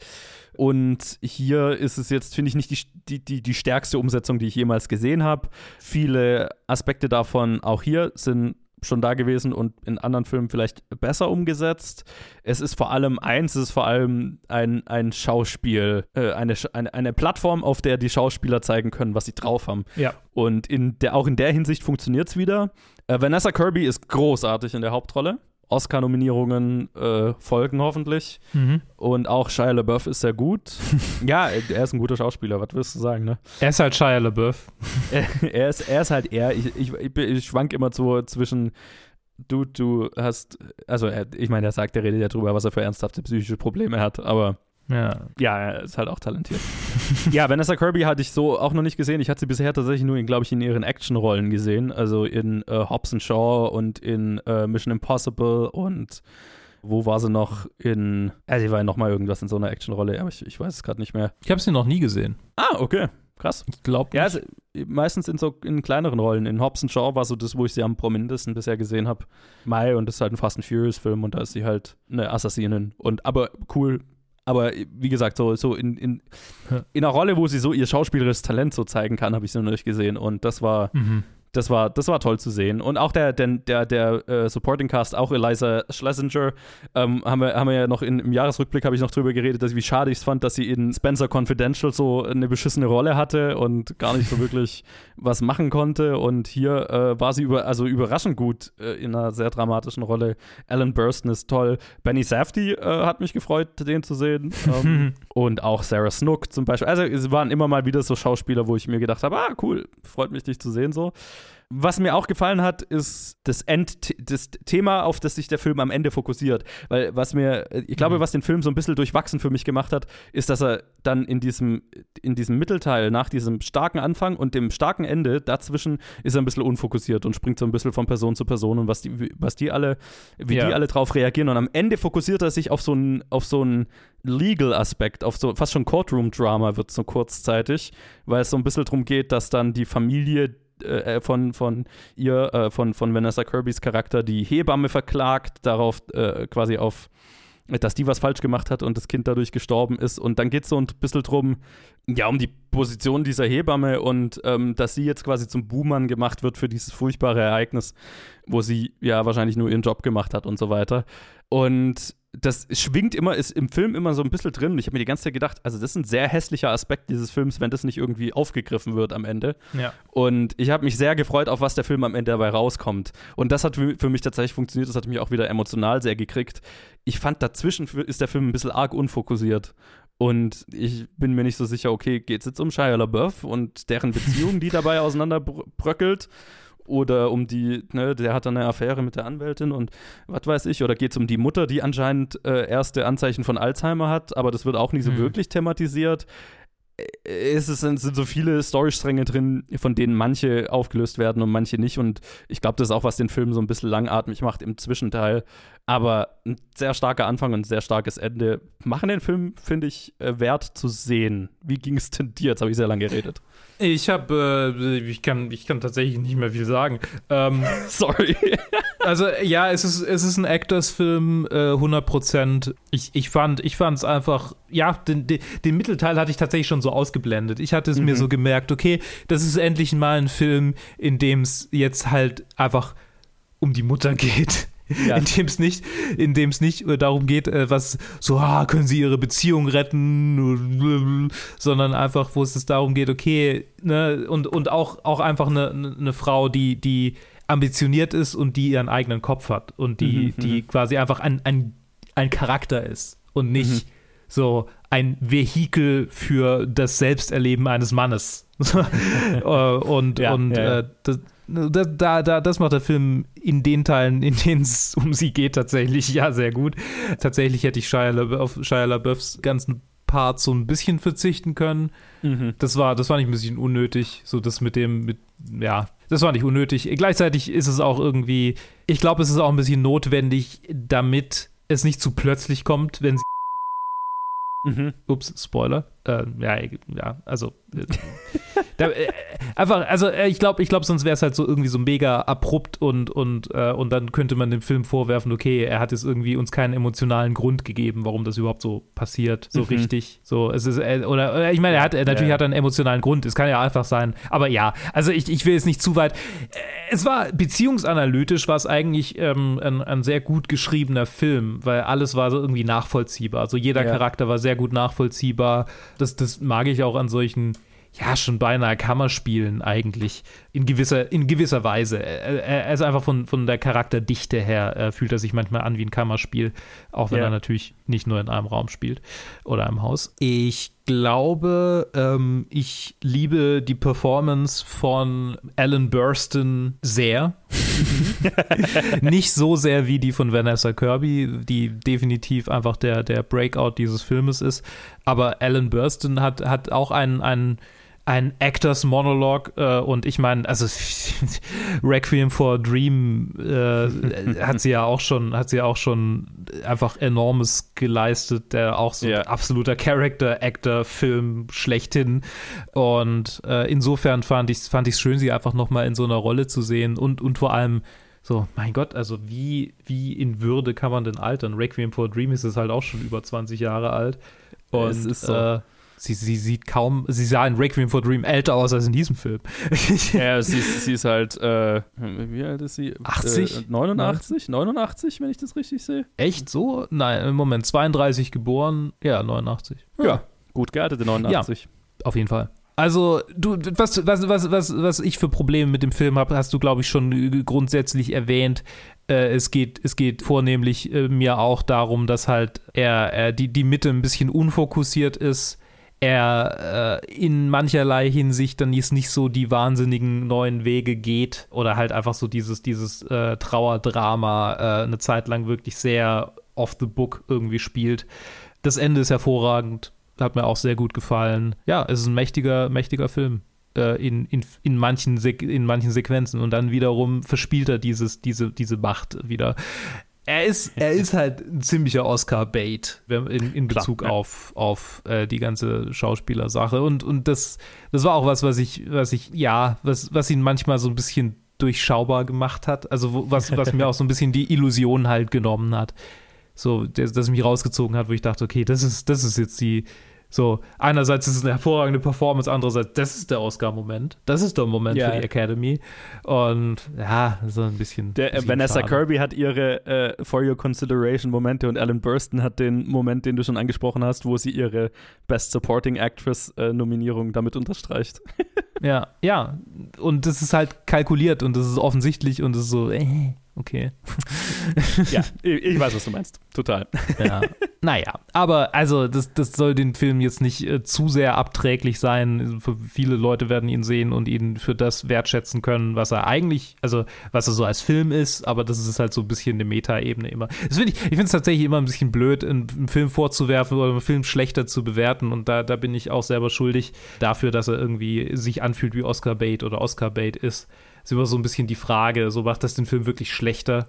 Und hier ist es jetzt, finde ich, nicht die, die, die, stärkste Umsetzung, die ich jemals gesehen habe. Viele Aspekte davon auch hier sind schon da gewesen und in anderen Filmen vielleicht besser umgesetzt. Es ist vor allem eins, es ist vor allem ein, ein Schauspiel, äh, eine, eine, eine Plattform, auf der die Schauspieler zeigen können, was sie drauf haben. Ja. Und in der, auch in der Hinsicht funktioniert es wieder. Äh, Vanessa Kirby ist großartig in der Hauptrolle. Oscar-Nominierungen äh, folgen hoffentlich. Mhm. Und auch Shia LaBeouf ist sehr gut. [LAUGHS] ja, er ist ein guter Schauspieler, was willst du sagen, ne? Er ist halt Shia LaBeouf. [LAUGHS] er, ist, er ist halt er. Ich, ich, ich, ich schwank immer so zwischen, du, du hast, also er, ich meine, er sagt, er redet ja drüber, was er für ernsthafte psychische Probleme hat, aber Ja. ja, er ist halt auch talentiert. [LAUGHS] ja, Vanessa Kirby hatte ich so auch noch nicht gesehen. Ich hatte sie bisher tatsächlich nur, glaube ich, in ihren Actionrollen gesehen. Also in äh, Hobbs and Shaw und in äh, Mission Impossible und wo war sie noch in, äh, sie war ja noch mal irgendwas in so einer Actionrolle, aber ich, ich weiß es gerade nicht mehr. Ich habe sie noch nie gesehen. Ah, okay. Krass. Ich glaube Ja, also, meistens in so in kleineren Rollen. In Hobbs and Shaw war so das, wo ich sie am prominentesten bisher gesehen habe. Mai und das ist halt ein Fast and Furious Film und da ist sie halt eine Assassinin. Und aber cool. Aber wie gesagt, so, so in, in, in einer Rolle, wo sie so ihr schauspielerisches Talent so zeigen kann, habe ich sie noch nicht gesehen. Und das war, Mhm. Das war, das war toll zu sehen. Und auch der, der, der, der äh, Supporting Cast, auch Eliza Schlesinger, ähm, haben, wir, haben wir ja noch in, im Jahresrückblick habe ich noch drüber geredet, dass ich, wie schade ich es fand, dass sie in Spencer Confidential so eine beschissene Rolle hatte und gar nicht so wirklich [LAUGHS] was machen konnte. Und hier äh, war sie über, also überraschend gut äh, in einer sehr dramatischen Rolle. Alan Burstyn ist toll. Benny Safdie äh, hat mich gefreut, den zu sehen. Ähm, [LAUGHS] und auch Sarah Snook zum Beispiel. Also es waren immer mal wieder so Schauspieler, wo ich mir gedacht habe, ah, cool, freut mich, dich zu sehen so. Was mir auch gefallen hat, ist das, End das Thema, auf das sich der Film am Ende fokussiert. Weil was mir, ich glaube, was den Film so ein bisschen durchwachsen für mich gemacht hat, ist, dass er dann in diesem, in diesem Mittelteil, nach diesem starken Anfang und dem starken Ende, dazwischen ist er ein bisschen unfokussiert und springt so ein bisschen von Person zu Person und was die, was die alle, wie Ja. die alle drauf reagieren. Und am Ende fokussiert er sich auf so einen, auf so einen Legal-Aspekt, auf so fast schon Courtroom-Drama wird so kurzzeitig, weil es so ein bisschen darum geht, dass dann die Familie äh, von, von ihr, äh, von, von Vanessa Kirbys Charakter, die Hebamme verklagt, darauf äh, quasi auf, dass die was falsch gemacht hat und das Kind dadurch gestorben ist. Und dann geht es so ein bisschen drum, ja, um die Position dieser Hebamme und ähm, dass sie jetzt quasi zum Buhmann gemacht wird für dieses furchtbare Ereignis, wo sie ja wahrscheinlich nur ihren Job gemacht hat und so weiter. Und das schwingt immer, ist im Film immer so ein bisschen drin. Ich habe mir die ganze Zeit gedacht, also das ist ein sehr hässlicher Aspekt dieses Films, wenn das nicht irgendwie aufgegriffen wird am Ende. Ja. Und ich habe mich sehr gefreut, auf was der Film am Ende dabei rauskommt. Und das hat für für mich tatsächlich funktioniert. Das hat mich auch wieder emotional sehr gekriegt. Ich fand, dazwischen ist der Film ein bisschen arg unfokussiert. Und ich bin mir nicht so sicher, okay, geht es jetzt um Shia LaBeouf und deren Beziehung, die dabei [LAUGHS] auseinanderbröckelt? Oder um die, ne, der hat dann eine Affäre mit der Anwältin und was weiß ich. Oder geht es um die Mutter, die anscheinend äh, erste Anzeichen von Alzheimer hat, aber das wird auch nicht so Mhm. wirklich thematisiert es ist, sind so viele Storystränge drin, von denen manche aufgelöst werden und manche nicht. Und ich glaube, das ist auch, was den Film so ein bisschen langatmig macht im Zwischenteil. Aber ein sehr starker Anfang und ein sehr starkes Ende machen den Film, finde ich, äh, wert zu sehen. Wie ging es denn dir? Jetzt habe ich sehr lange geredet. Ich habe, äh, ich kann, ich kann tatsächlich nicht mehr viel sagen. Ähm, [LAUGHS] Sorry. also ja, es ist, es ist ein Actors-Film, äh, 100 Prozent. Ich, ich fand, es einfach, ja, den, den, den Mittelteil hatte ich tatsächlich schon so ausgeblendet. Ich hatte es mir so gemerkt, okay, das ist endlich mal ein Film, in dem es jetzt halt einfach um die Mutter [LAUGHS] geht. Ja. in dem es nicht, in dem es nicht äh, darum geht, äh, was so, ah, können sie ihre Beziehung retten, sondern einfach, wo es darum geht, okay, ne, und, und auch, auch einfach eine, eine Frau, die, die ambitioniert ist und die ihren eigenen Kopf hat und die, Mhm, die quasi einfach ein, ein, ein Charakter ist und nicht so ein Vehikel für das Selbsterleben eines Mannes. [LAUGHS] Äh, und Ja, und ja. Äh, das, da, da, da, das macht der Film in den Teilen, in denen es [LAUGHS] um sie geht, tatsächlich ja sehr gut. Tatsächlich hätte ich Shia LaBeouf, auf Shia LaBeoufs ganzen Part so ein bisschen verzichten können. Mhm. Das war, das fand ich ein bisschen unnötig. So das mit dem, mit, ja, das war nicht unnötig. Gleichzeitig ist es auch irgendwie, ich glaube, es ist auch ein bisschen notwendig, damit es nicht zu plötzlich kommt, wenn sie. Mhm. Ups, Spoiler. Äh, ja, ja, also. Äh, da, äh, einfach, also äh, ich glaube, ich glaube, sonst wäre es halt so irgendwie so mega abrupt und, und, äh, und dann könnte man dem Film vorwerfen, okay, er hat jetzt irgendwie uns keinen emotionalen Grund gegeben, warum das überhaupt so passiert, so Mhm. richtig. So, es ist, äh, oder, oder ich meine, er hat äh, natürlich Ja. hat er einen emotionalen Grund, es kann ja einfach sein. Aber ja, also ich, ich will jetzt nicht zu weit. Es war beziehungsanalytisch, war es eigentlich ähm, ein, ein sehr gut geschriebener Film, weil alles war so irgendwie nachvollziehbar. Also jeder Ja. Charakter war sehr gut nachvollziehbar. Das, das mag ich auch an solchen, ja, schon beinahe Kammerspielen eigentlich. In gewisser, in gewisser Weise. Er, er ist einfach von, von der Charakterdichte her, äh, fühlt er sich manchmal an wie ein Kammerspiel, auch wenn Ja. er natürlich nicht nur in einem Raum spielt oder einem Haus. Ich glaube, ähm, ich liebe die Performance von Alan Burstyn sehr. [LAUGHS] Nicht so sehr wie die von Vanessa Kirby, die definitiv einfach der, der Breakout dieses Filmes ist. Aber Alan Burstyn hat, hat auch einen, einen, einen Actors Monolog äh, und ich meine, also [LAUGHS] Requiem for a Dream äh, hat sie ja auch schon, hat sie auch schon einfach enormes geleistet, der auch so ein absoluter Character-Actor-Film schlechthin. Und äh, insofern fand ich es fand ich's schön, sie einfach nochmal in so einer Rolle zu sehen und, und vor allem so, mein Gott, also wie, wie in Würde kann man denn altern? Requiem for a Dream ist es halt auch schon über 20 Jahre alt. Und Es ist so. Sie, sie sieht kaum, sie sah in Requiem for Dream älter aus als in diesem Film. [LAUGHS] Ja, sie ist, sie ist halt, äh, wie alt ist sie? 80? Äh, 89? 89, wenn ich das richtig sehe? Echt so? Nein, im Moment 32 geboren, ja, 89. Ja. Gut gealtete 89. Auf jeden Fall. Also, du, was, was, was, was, was ich für Probleme mit dem Film habe, hast du, glaube ich, schon grundsätzlich erwähnt. Äh, es, geht, es geht vornehmlich äh, mir auch darum, dass halt er, er die, die Mitte ein bisschen unfokussiert ist. Er äh, in mancherlei Hinsicht dann jetzt nicht so die wahnsinnigen neuen Wege geht oder halt einfach so dieses, dieses äh, Trauerdrama äh, eine Zeit lang wirklich sehr off the book irgendwie spielt. Das Ende ist hervorragend, hat mir auch sehr gut gefallen. Ja, es ist ein mächtiger, mächtiger Film. äh, In, in, in, manchen in manchen Sequenzen und dann wiederum verspielt er dieses, diese, diese Macht wieder. Er ist, er ist halt ein ziemlicher Oscar-Bait in, in Klar, Bezug ja. auf, auf äh, die ganze Schauspielersache. Und, und das, das war auch was, was ich, was ich, ja, was, was ihn manchmal so ein bisschen durchschaubar gemacht hat. Also wo, was, was mir auch so ein bisschen die Illusion halt genommen hat. So, das, das mich rausgezogen hat, wo ich dachte, okay, das ist, das ist jetzt die, so, einerseits ist es eine hervorragende Performance, andererseits, das ist der Oscar-Moment. Das ist der Moment Ja. für die Academy. Und ja, so ein bisschen. Der, bisschen Vanessa schade. Kirby hat ihre äh, For Your Consideration Momente und Alan Burstyn hat den Moment, den du schon angesprochen hast, wo sie ihre Best Supporting Actress äh, Nominierung damit unterstreicht. Ja, ja. Und das ist halt kalkuliert und das ist offensichtlich und das ist so, äh, okay. [LAUGHS] ja, ich, weiß, was du meinst. Total. Ja. naja, aber also das, das soll den Film jetzt nicht äh, zu sehr abträglich sein. Für viele Leute werden ihn sehen und ihn für das wertschätzen können, was er eigentlich, also was er so als Film ist, aber das ist halt so ein bisschen eine Meta-Ebene immer. Das find ich ich finde es tatsächlich immer ein bisschen blöd, einen, einen Film vorzuwerfen oder einen Film schlechter zu bewerten und da, da bin ich auch selber schuldig dafür, dass er irgendwie sich anfühlt wie Oscar-Bait oder Oscar-Bait ist. Ist immer so ein bisschen die Frage, so macht das den Film wirklich schlechter?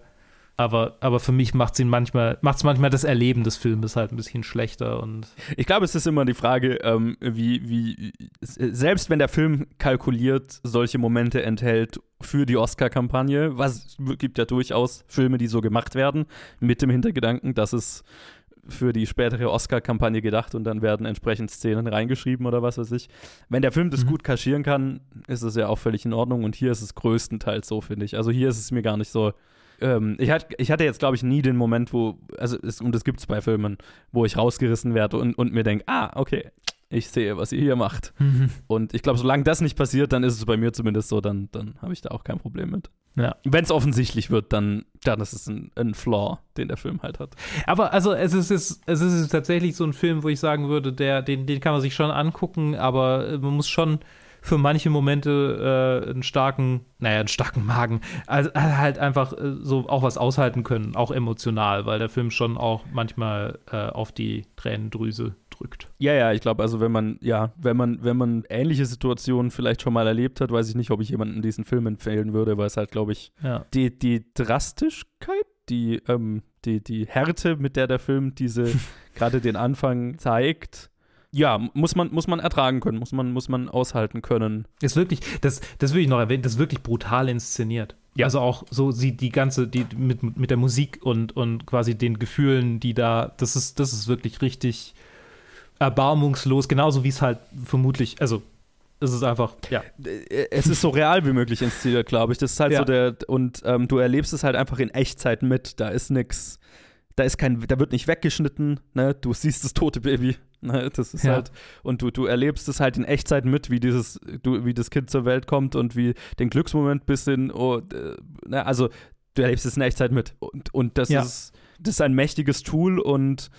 Aber, aber für mich macht es manchmal, macht's manchmal das Erleben des Filmes halt ein bisschen schlechter und Ich glaube, es ist immer die Frage, ähm, wie, wie, selbst wenn der Film kalkuliert solche Momente enthält für die Oscar-Kampagne, was gibt ja durchaus Filme, die so gemacht werden, mit dem Hintergedanken, dass es für die spätere Oscar-Kampagne gedacht und dann werden entsprechend Szenen reingeschrieben oder was weiß ich. Wenn der Film das Mhm. gut kaschieren kann, ist es ja auch völlig in Ordnung und hier ist es größtenteils so, finde ich. Also hier ist es mir gar nicht so ähm, ich, hatte, ich hatte jetzt, glaube ich, nie den Moment, wo, also, es, und das gibt es bei Filmen, wo ich rausgerissen werde und, und mir denke, ah, okay, ich sehe, was ihr hier macht. [LAUGHS] Und ich glaube, solange das nicht passiert, dann ist es bei mir zumindest so, dann, dann habe ich da auch kein Problem mit. Ja. Wenn es offensichtlich wird, dann, dann ist es ein, ein Flaw, den der Film halt hat. Aber also es ist, es, es ist tatsächlich so ein Film, wo ich sagen würde, der, den, den kann man sich schon angucken, aber äh, man muss schon für manche Momente äh, einen starken, naja, einen starken Magen, also äh, halt einfach äh, so auch was aushalten können, auch emotional, weil der Film schon auch manchmal äh, auf die Tränendrüse drückt. Ja, ja, ich glaube, also wenn man, ja, wenn man, wenn man ähnliche Situationen vielleicht schon mal erlebt hat, weiß ich nicht, ob ich jemandem diesen Film empfehlen würde, weil es halt, glaube ich, Ja. die, die Drastischkeit, die, ähm, die, die Härte, mit der der Film diese, [LAUGHS] gerade den Anfang zeigt, ja, muss man, muss man ertragen können, muss man, muss man aushalten können. Ist wirklich, das, das will ich noch erwähnen, das ist wirklich brutal inszeniert. Ja. Also auch so sie die ganze, die mit, mit der Musik und, und quasi den Gefühlen, die da, das ist, das ist wirklich richtig erbarmungslos, genauso wie es halt vermutlich, also es ist einfach, ja. Äh, Es ist so real wie möglich inszeniert, glaube ich. Das ist halt Ja. so der, und ähm, du erlebst es halt einfach in Echtzeit mit. Da ist nix, da ist kein, da wird nicht weggeschnitten, ne? Du siehst das tote Baby, ne? Das ist Ja. halt, und du, du erlebst es halt in Echtzeit mit, wie dieses, du, wie das Kind zur Welt kommt und wie den Glücksmoment bis hin, oh, äh, ne? Also, du erlebst es in Echtzeit mit. Und, und das Ja. ist, das ist ein mächtiges Tool und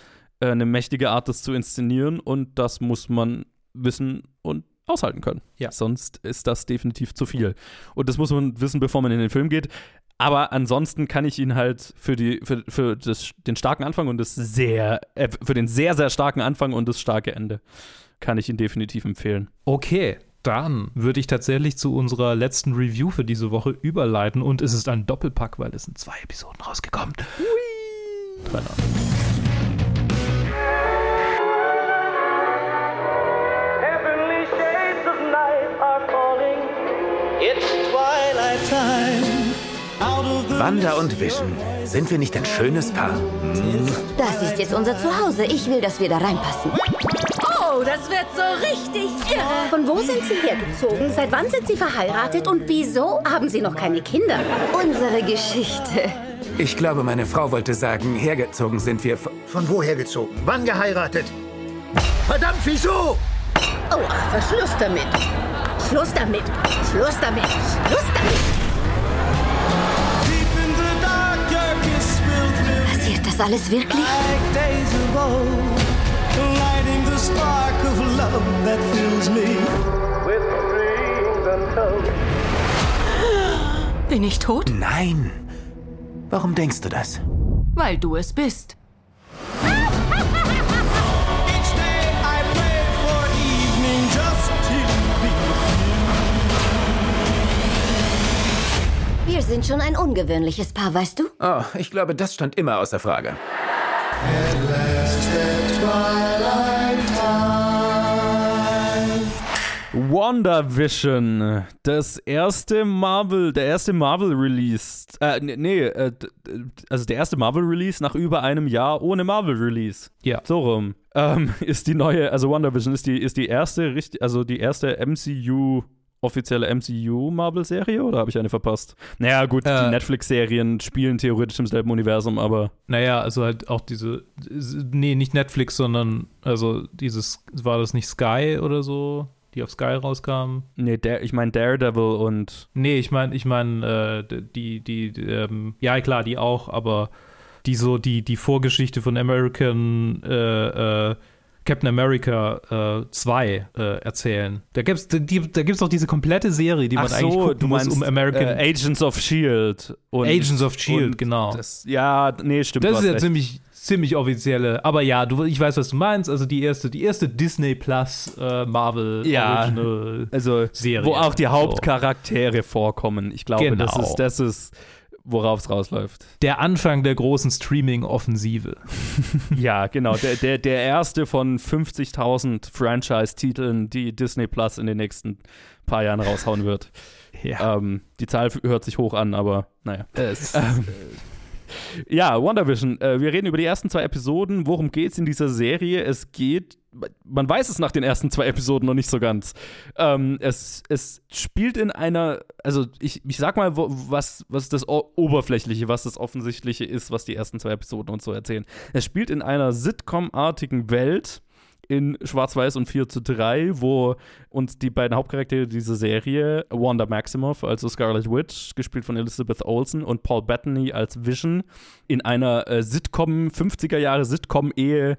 eine mächtige Art, das zu inszenieren und das muss man wissen und aushalten können. Ja. Sonst ist das definitiv zu viel. Und das muss man wissen, bevor man in den Film geht. Aber ansonsten kann ich ihn halt für, die, für, für das, den starken Anfang und das sehr, äh, für den sehr, sehr starken Anfang und das starke Ende kann ich ihn definitiv empfehlen. Okay, dann würde ich tatsächlich zu unserer letzten Review für diese Woche überleiten und es ist ein Doppelpack, weil es sind zwei Episoden rausgekommen. Hui. Heavenly Wanda und Vision, sind wir nicht ein schönes Paar? Das ist jetzt unser Zuhause. Ich will, dass wir da reinpassen. Oh, das wird so richtig irre. Von wo sind Sie hergezogen? Seit wann sind Sie verheiratet? Und wieso haben Sie noch keine Kinder? Unsere Geschichte. Ich glaube, meine Frau wollte sagen, hergezogen sind wir. von- woher gezogen? Wann geheiratet? Verdammt, wieso? Oh, Arthur, Schluss damit. Schluss damit. Schluss damit. Schluss damit. Passiert das alles wirklich? Bin ich tot? Nein. Warum denkst du das? Weil du es bist. Sind schon ein ungewöhnliches Paar, weißt du? Oh, ich glaube, das stand immer außer Frage. WandaVision, das erste Marvel, der erste Marvel-Release, äh, nee, nee, äh, also der erste Marvel-Release nach über einem Jahr ohne Marvel-Release. Ja. So rum. Ähm, [LAUGHS] ist die neue, also WandaVision ist die, ist die erste, richtig, also die erste MCU, offizielle MCU-Marvel-Serie oder habe ich eine verpasst? Naja, gut, Äh. die Netflix-Serien spielen theoretisch im selben Universum, aber Naja, also halt auch diese, nee, nicht Netflix, sondern, also dieses, war das nicht Sky oder so, die auf Sky rauskamen? nee, der, ich meine Daredevil und Nee, ich meine, ich meine, äh, die, die, die ähm, ja klar, die auch, aber die so, die, die Vorgeschichte von American, äh, äh, Captain America 2 äh, erzählen. Da gibt's, die, da gibt's auch diese komplette Serie, die man Ach eigentlich so, gucken du muss, meinst um American äh, Agents of Shield und Agents of Shield, genau. Das, ja, nee, stimmt. Das ist ja recht. ziemlich, ziemlich offizielle. Aber ja, du, ich weiß, was du meinst. Also die erste, die erste Disney Plus äh, Marvel Ja. Original. also Serie. wo auch die So. Hauptcharaktere vorkommen. Ich glaube, das Genau. ist das ist worauf es rausläuft. Der Anfang der großen Streaming-Offensive. [LAUGHS] ja, genau, der, der, der erste von 50.000 Franchise-Titeln, die Disney Plus in den nächsten paar Jahren raushauen wird. Ja. Ähm, die Zahl hört sich hoch an, aber naja. Es, Ähm, Ja, WandaVision. Äh, wir reden über die ersten zwei Episoden. Worum geht es in dieser Serie? Es geht, man weiß es nach den ersten zwei Episoden noch nicht so ganz. Ähm, es, es spielt in einer, also ich, ich sag mal, wo, was, was das o Oberflächliche, was das Offensichtliche ist, was die ersten zwei Episoden uns so erzählen. Es spielt in einer Sitcom-artigen Welt in Schwarz-Weiß und 4 zu 3, wo uns die beiden Hauptcharaktere dieser Serie, Wanda Maximoff, also Scarlet Witch, gespielt von Elizabeth Olsen, und Paul Bettany als Vision, in einer äh, Sitcom, 50er Jahre Sitcom-Ehe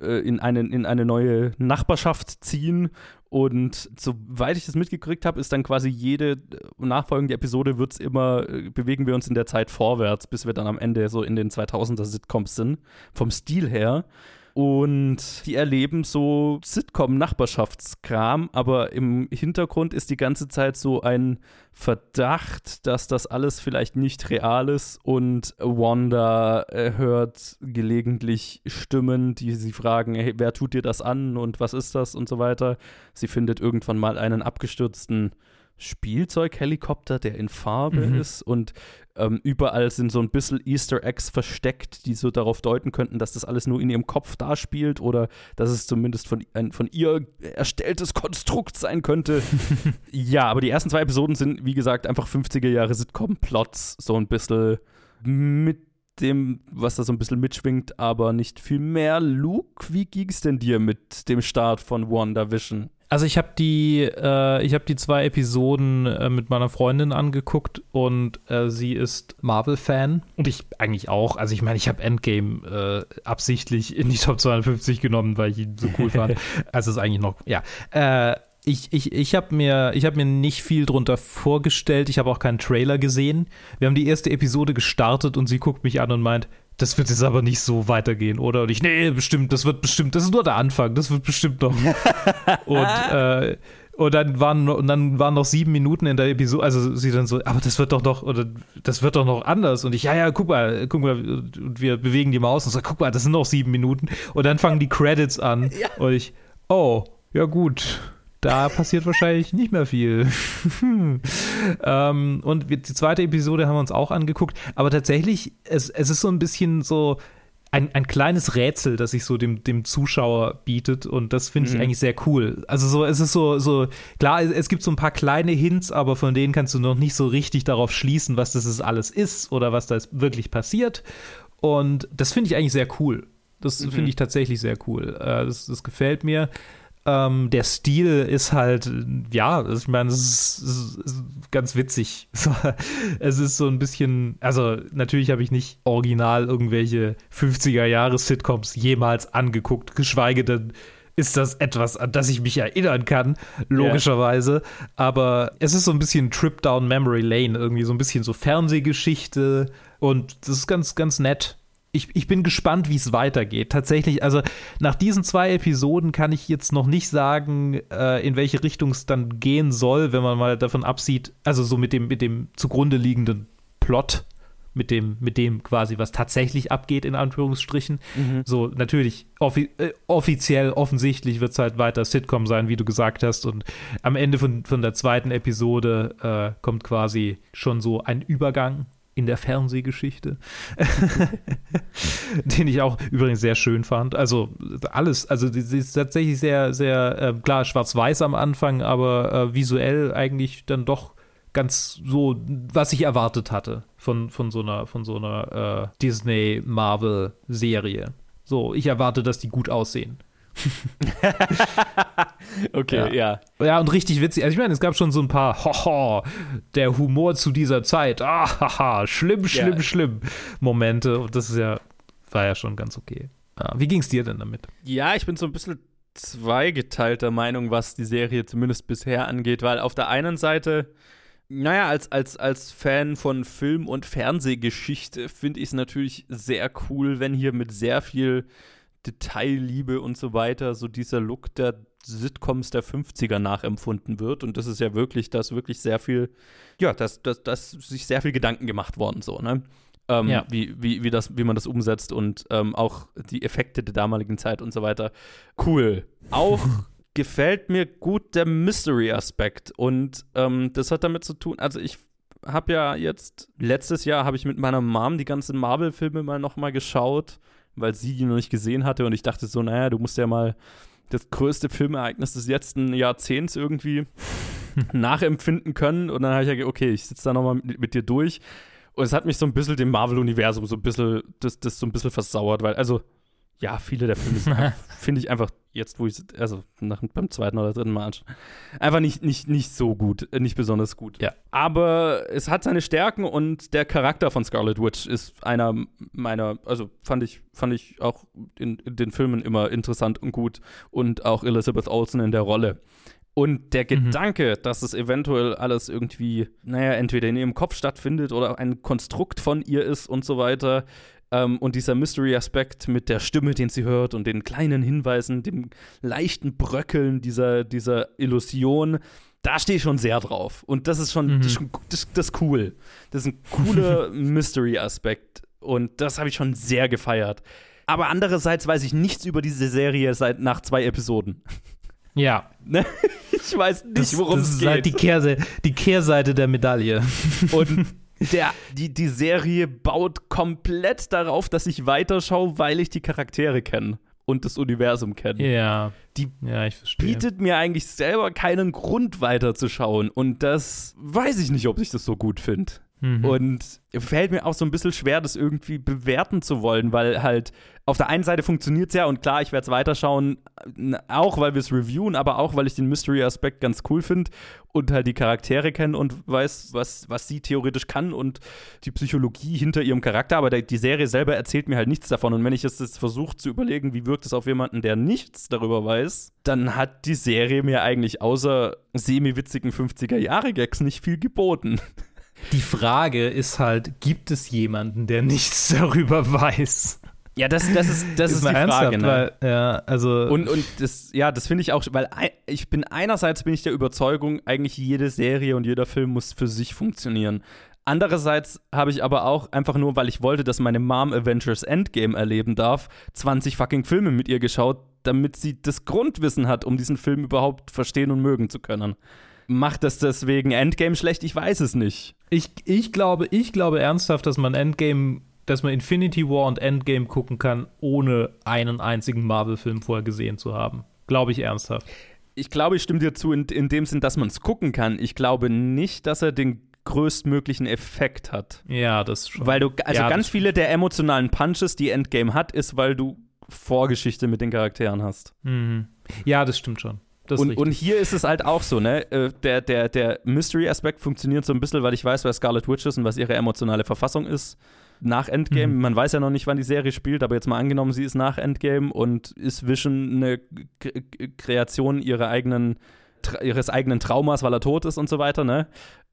äh, in, eine, in eine neue Nachbarschaft ziehen und soweit ich das mitgekriegt habe, ist dann quasi jede äh, nachfolgende Episode wird's immer, äh, bewegen wir uns in der Zeit vorwärts, bis wir dann am Ende so in den 2000er Sitcoms sind, vom Stil her. Und die erleben so Sitcom-Nachbarschaftskram, aber im Hintergrund ist die ganze Zeit so ein Verdacht, dass das alles vielleicht nicht real ist. Und Wanda äh, hört gelegentlich Stimmen, die sie fragen, hey, wer tut dir das an und was ist das und so weiter. Sie findet irgendwann mal einen abgestürzten Spielzeughelikopter, der in Farbe mhm. ist und ähm, überall sind so ein bisschen Easter Eggs versteckt, die so darauf deuten könnten, dass das alles nur in ihrem Kopf da spielt oder dass es zumindest von, ein von ihr erstelltes Konstrukt sein könnte. [LAUGHS] ja, aber die ersten zwei Episoden sind, wie gesagt, einfach 50er Jahre Sitcom-Plots, so ein bisschen mit dem, was da so ein bisschen mitschwingt, aber nicht viel mehr. Luke, wie ging es denn dir mit dem Start von WandaVision? Also ich habe die, äh, ich habe die zwei Episoden äh, mit meiner Freundin angeguckt und äh, sie ist Marvel-Fan und ich eigentlich auch. Also ich meine, ich habe Endgame äh, absichtlich in die Top 250 genommen, weil ich ihn so cool fand. [LAUGHS] also ist eigentlich noch, ja. Äh, ich, ich, ich habe mir, hab mir nicht viel drunter vorgestellt. Ich habe auch keinen Trailer gesehen. Wir haben die erste Episode gestartet und sie guckt mich an und meint, das wird jetzt aber nicht so weitergehen, oder? Und ich, nee, bestimmt, das wird bestimmt, das ist nur der Anfang, das wird bestimmt noch. [LAUGHS] und, äh, und dann waren und dann waren noch sieben Minuten in der Episode, also sie dann so, aber das wird doch noch, oder das wird doch noch anders. Und ich, ja, ja, guck mal, guck mal, und wir bewegen die Maus und so, guck mal, das sind noch sieben Minuten. Und dann fangen die Credits an. Ja. Und ich, oh, ja gut da passiert wahrscheinlich nicht mehr viel. [LAUGHS] ähm, und die zweite Episode haben wir uns auch angeguckt, aber tatsächlich, es, es ist so ein bisschen so, ein, ein kleines Rätsel, das sich so dem, dem Zuschauer bietet und das finde ich mhm. eigentlich sehr cool. Also so, es ist so, so, klar, es, gibt so ein paar kleine Hints, aber von denen kannst du noch nicht so richtig darauf schließen, was das alles ist oder was da wirklich passiert. Und das finde ich eigentlich sehr cool. Das mhm. finde ich tatsächlich sehr cool. Äh, das, das gefällt mir. Ähm, der Stil ist halt, ja, ich meine, es ist, es ist ganz witzig. [LAUGHS] es ist so ein bisschen, also natürlich habe ich nicht original irgendwelche 50er-Jahres-Sitcoms jemals angeguckt, geschweige denn ist das etwas, an das ich mich erinnern kann, logischerweise. Yeah. Aber es ist so ein bisschen Trip Down Memory Lane, irgendwie so ein bisschen so Fernsehgeschichte und das ist ganz, ganz nett ich, ich bin gespannt, wie es weitergeht. Tatsächlich, also nach diesen zwei Episoden kann ich jetzt noch nicht sagen, äh, in welche Richtung es dann gehen soll, wenn man mal davon absieht, also so mit dem, mit dem zugrunde liegenden Plot, mit dem, mit dem quasi, was tatsächlich abgeht, in Anführungsstrichen. Mhm. So, natürlich, offi äh, offiziell, offensichtlich wird es halt weiter Sitcom sein, wie du gesagt hast. Und am Ende von, von der zweiten Episode äh, kommt quasi schon so ein Übergang in der Fernsehgeschichte, [LAUGHS] den ich auch übrigens sehr schön fand. Also alles, also sie ist tatsächlich sehr, sehr äh, klar schwarz-weiß am Anfang, aber äh, visuell eigentlich dann doch ganz so, was ich erwartet hatte von, von so einer, von so einer äh, Disney-Marvel-Serie. So, ich erwarte, dass die gut aussehen. [LAUGHS] okay, ja. ja. ja. und richtig witzig. Also ich meine, es gab schon so ein paar, hoho, der Humor zu dieser Zeit, ah, haha, schlimm, schlimm, ja. schlimm Momente. Und das ist ja, war ja schon ganz okay. Ja, wie ging es dir denn damit? Ja, ich bin so ein bisschen zweigeteilter Meinung, was die Serie zumindest bisher angeht, weil auf der einen Seite, naja, als, als, als Fan von Film- und Fernsehgeschichte finde ich es natürlich sehr cool, wenn hier mit sehr viel Detailliebe und so weiter, so dieser Look der Sitcoms der 50er nachempfunden wird. Und das ist ja wirklich, dass wirklich sehr viel, ja, dass, dass, dass sich sehr viel Gedanken gemacht worden, so, ne? Ähm, ja. wie, wie, wie, das, wie man das umsetzt und ähm, auch die Effekte der damaligen Zeit und so weiter. Cool. Auch [LAUGHS] gefällt mir gut der Mystery-Aspekt. Und ähm, das hat damit zu tun, also ich habe ja jetzt, letztes Jahr habe ich mit meiner Mom die ganzen Marvel-Filme mal nochmal geschaut, weil sie die noch nicht gesehen hatte und ich dachte so, naja, du musst ja mal das größte Filmereignis des letzten Jahrzehnts irgendwie [LAUGHS] nachempfinden können. Und dann habe ich ja, okay, ich sitze da nochmal mit, mit dir durch. Und es hat mich so ein bisschen dem Marvel-Universum so ein bisschen, das, das so ein bisschen versauert, weil, also, ja, viele der Filme [LAUGHS] finde ich einfach jetzt, wo ich, also nach, beim zweiten oder dritten Mal anschaue, einfach nicht, nicht, nicht so gut, äh, nicht besonders gut. Ja. Aber es hat seine Stärken und der Charakter von Scarlet Witch ist einer meiner, also fand ich, fand ich auch in, in den Filmen immer interessant und gut und auch Elizabeth Olsen in der Rolle. Und der Gedanke, mhm. dass es eventuell alles irgendwie, naja, entweder in ihrem Kopf stattfindet oder ein Konstrukt von ihr ist und so weiter. Ähm, und dieser Mystery-Aspekt mit der Stimme, den sie hört und den kleinen Hinweisen, dem leichten Bröckeln dieser, dieser Illusion, da stehe ich schon sehr drauf. Und das ist schon, mhm. das, das, das ist cool. Das ist ein cooler [LAUGHS] Mystery-Aspekt. Und das habe ich schon sehr gefeiert. Aber andererseits weiß ich nichts über diese Serie seit nach zwei Episoden. Ja. [LAUGHS] Ne? Ich weiß nicht, worum es geht. Halt die, Kehrse die Kehrseite der Medaille. Und der, die, die Serie baut komplett darauf, dass ich weiterschaue, weil ich die Charaktere kenne und das Universum kenne. Ja. Die ja, ich verstehe. bietet mir eigentlich selber keinen Grund weiterzuschauen. Und das weiß ich nicht, ob ich das so gut finde. Mhm. Und fällt mir auch so ein bisschen schwer, das irgendwie bewerten zu wollen, weil halt auf der einen Seite funktioniert es ja und klar, ich werde es weiterschauen, auch weil wir es reviewen, aber auch weil ich den Mystery-Aspekt ganz cool finde und halt die Charaktere kenne und weiß, was, was sie theoretisch kann und die Psychologie hinter ihrem Charakter, aber die Serie selber erzählt mir halt nichts davon. Und wenn ich es jetzt versuche zu überlegen, wie wirkt es auf jemanden, der nichts darüber weiß, dann hat die Serie mir eigentlich außer semi-witzigen 50er-Jahre-Gags nicht viel geboten. [LAUGHS] Die Frage ist halt, gibt es jemanden, der nichts [LAUGHS] darüber weiß? Ja, das, das ist, das ist, ist die Frage. Ne? Weil, ja, also und, und das, ja, das finde ich auch, weil ich bin einerseits bin ich der Überzeugung, eigentlich jede Serie und jeder Film muss für sich funktionieren. Andererseits habe ich aber auch, einfach nur, weil ich wollte, dass meine Mom Avengers Endgame erleben darf, 20 fucking Filme mit ihr geschaut, damit sie das Grundwissen hat, um diesen Film überhaupt verstehen und mögen zu können. Macht das deswegen Endgame schlecht? Ich weiß es nicht. Ich, ich, glaube, ich glaube ernsthaft, dass man Endgame, dass man Infinity War und Endgame gucken kann, ohne einen einzigen Marvel-Film vorher gesehen zu haben. Glaube ich ernsthaft. Ich glaube, ich stimme dir zu, in, in dem Sinn, dass man es gucken kann. Ich glaube nicht, dass er den größtmöglichen Effekt hat. Ja, das schon. Weil du, also ja, ganz viele der emotionalen Punches, die Endgame hat, ist, weil du Vorgeschichte mit den Charakteren hast. Mhm. Ja, das stimmt schon. Und, und, hier ist es halt auch so, ne? Äh, der, der, der Mystery-Aspekt funktioniert so ein bisschen, weil ich weiß, wer Scarlet Witch ist und was ihre emotionale Verfassung ist. Nach Endgame, mhm. man weiß ja noch nicht, wann die Serie spielt, aber jetzt mal angenommen, sie ist nach Endgame und ist Vision eine K Kreation ihrer eigenen, ihres eigenen Traumas, weil er tot ist und so weiter, ne?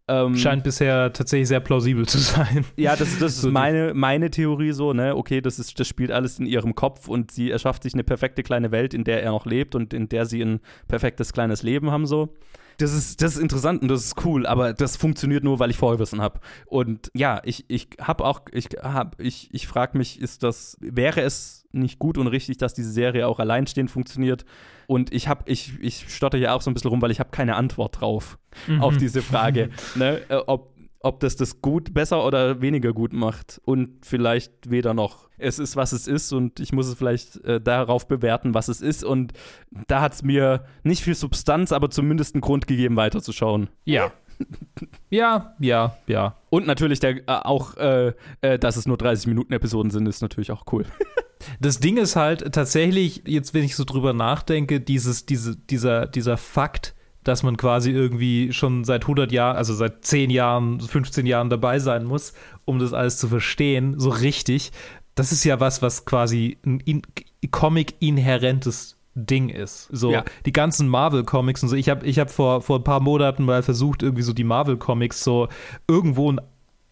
Ähm, Scheint bisher tatsächlich sehr plausibel zu sein. [LAUGHS] Ja, das, das ist meine, meine Theorie so, ne? Okay, das, ist, das spielt alles in ihrem Kopf und sie erschafft sich eine perfekte kleine Welt, in der er noch lebt und in der sie ein perfektes kleines Leben haben, so. Das ist, das ist interessant und das ist cool, aber das funktioniert nur, weil ich Vorwissen habe. Und ja, ich, ich habe auch, ich habe, ich, ich frage mich, ist das, wäre es nicht gut und richtig, dass diese Serie auch alleinstehend funktioniert? Und ich habe, ich, ich stotter ja auch so ein bisschen rum, weil ich habe keine Antwort drauf mhm. auf diese Frage, [LAUGHS] ne? Äh, ob, ob das das gut, besser oder weniger gut macht. Und vielleicht weder noch. Es ist, was es ist und ich muss es vielleicht äh, darauf bewerten, was es ist. Und da hat es mir nicht viel Substanz, aber zumindest einen Grund gegeben, weiterzuschauen. Ja. [LAUGHS] ja, ja, ja. Und natürlich der, äh, auch, äh, äh dass es nur 30 Minuten Episoden sind, ist natürlich auch cool. [LAUGHS] Das Ding ist halt tatsächlich, jetzt wenn ich so drüber nachdenke, dieses, diese, dieser, dieser Fakt, dass man quasi irgendwie schon seit 100 Jahren, also seit 10 Jahren, 15 Jahren dabei sein muss, um das alles zu verstehen, so richtig. Das ist ja was, was quasi ein in Comic-inhärentes Ding ist. So ja. die ganzen Marvel-Comics und so. Ich habe ich hab vor, vor ein paar Monaten mal versucht, irgendwie so die Marvel-Comics so irgendwo ein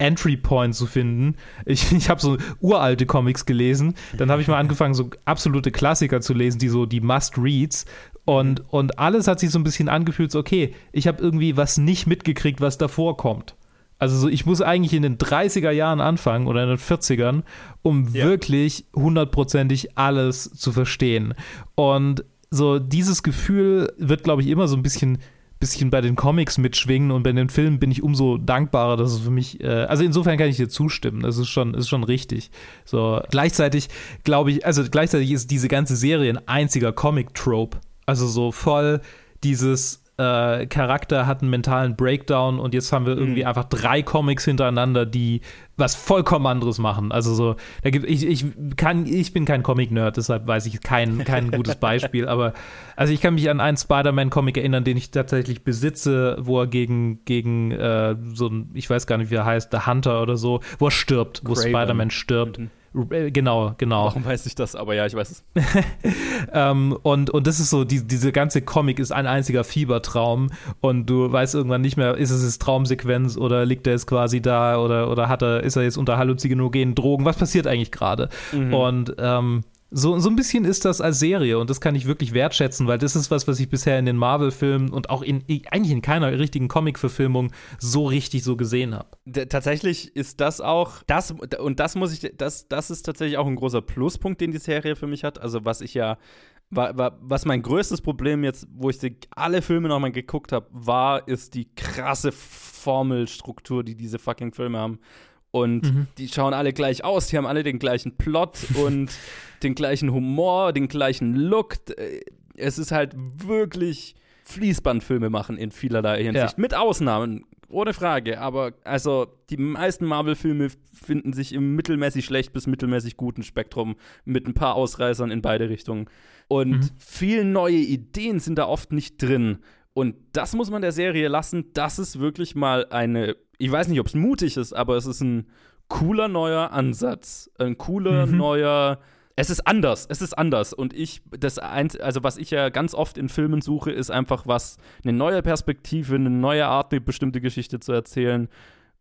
Entry Point zu finden. Ich, ich habe so uralte Comics gelesen. Dann habe ich mal angefangen, so absolute Klassiker zu lesen, die so die Must-Reads. Und, und alles hat sich so ein bisschen angefühlt, so, okay, ich habe irgendwie was nicht mitgekriegt, was davor kommt. Also so, ich muss eigentlich in den 30er Jahren anfangen oder in den 40ern, um ja. wirklich hundertprozentig alles zu verstehen. Und so dieses Gefühl wird, glaube ich, immer so ein bisschen bisschen bei den Comics mitschwingen und bei den Filmen bin ich umso dankbarer, dass es für mich, äh, also insofern kann ich dir zustimmen, das ist schon, ist schon richtig. So, gleichzeitig glaube ich, also gleichzeitig ist diese ganze Serie ein einziger Comic-Trope. Also so voll dieses äh, Charakter hat einen mentalen Breakdown und jetzt haben wir irgendwie mhm. einfach drei Comics hintereinander, die was vollkommen anderes machen. Also so, da gibt ich, ich kann, ich bin kein Comic-Nerd, deshalb weiß ich kein, kein [LAUGHS] gutes Beispiel, aber also ich kann mich an einen Spider-Man-Comic erinnern, den ich tatsächlich besitze, wo er gegen, gegen äh, so ein, ich weiß gar nicht, wie er heißt, The Hunter oder so, wo er stirbt, wo Spider-Man stirbt. Mhm. Äh, genau, genau. Warum weiß ich das? Aber ja, ich weiß es. [LAUGHS] ähm, und, und das ist so, die, diese ganze Comic ist ein einziger Fiebertraum und du weißt irgendwann nicht mehr, ist es jetzt Traumsequenz oder liegt er jetzt quasi da oder, oder hat er, ist er jetzt unter halluzinogenen Drogen? Was passiert eigentlich gerade? Mhm. Und ähm, so, so ein bisschen ist das als Serie und das kann ich wirklich wertschätzen, weil das ist was, was ich bisher in den Marvel-Filmen und auch in eigentlich in keiner richtigen Comic-Verfilmung so richtig so gesehen habe. Tatsächlich ist das auch, das, und das muss ich, das, das ist tatsächlich auch ein großer Pluspunkt, den die Serie für mich hat. Also, was ich ja, war, war, was mein größtes Problem jetzt, wo ich die, alle Filme nochmal geguckt habe, war, ist die krasse Formelstruktur, die diese fucking Filme haben. Und mhm. die schauen alle gleich aus, die haben alle den gleichen Plot [LAUGHS] und den gleichen Humor, den gleichen Look. Äh, es ist halt wirklich Fließbandfilme machen in vielerlei Hinsicht. Ja. Mit Ausnahmen, ohne Frage. Aber also die meisten Marvel-Filme finden sich im mittelmäßig schlecht bis mittelmäßig guten Spektrum mit ein paar Ausreißern in beide Richtungen. Und mhm. viele neue Ideen sind da oft nicht drin. Und das muss man der Serie lassen. Das ist wirklich mal eine ich weiß nicht, ob es mutig ist, aber es ist ein cooler neuer Ansatz. Ein cooler mhm. neuer. Es ist anders, es ist anders. Und ich, das eins, also was ich ja ganz oft in Filmen suche, ist einfach was, eine neue Perspektive, eine neue Art, eine bestimmte Geschichte zu erzählen.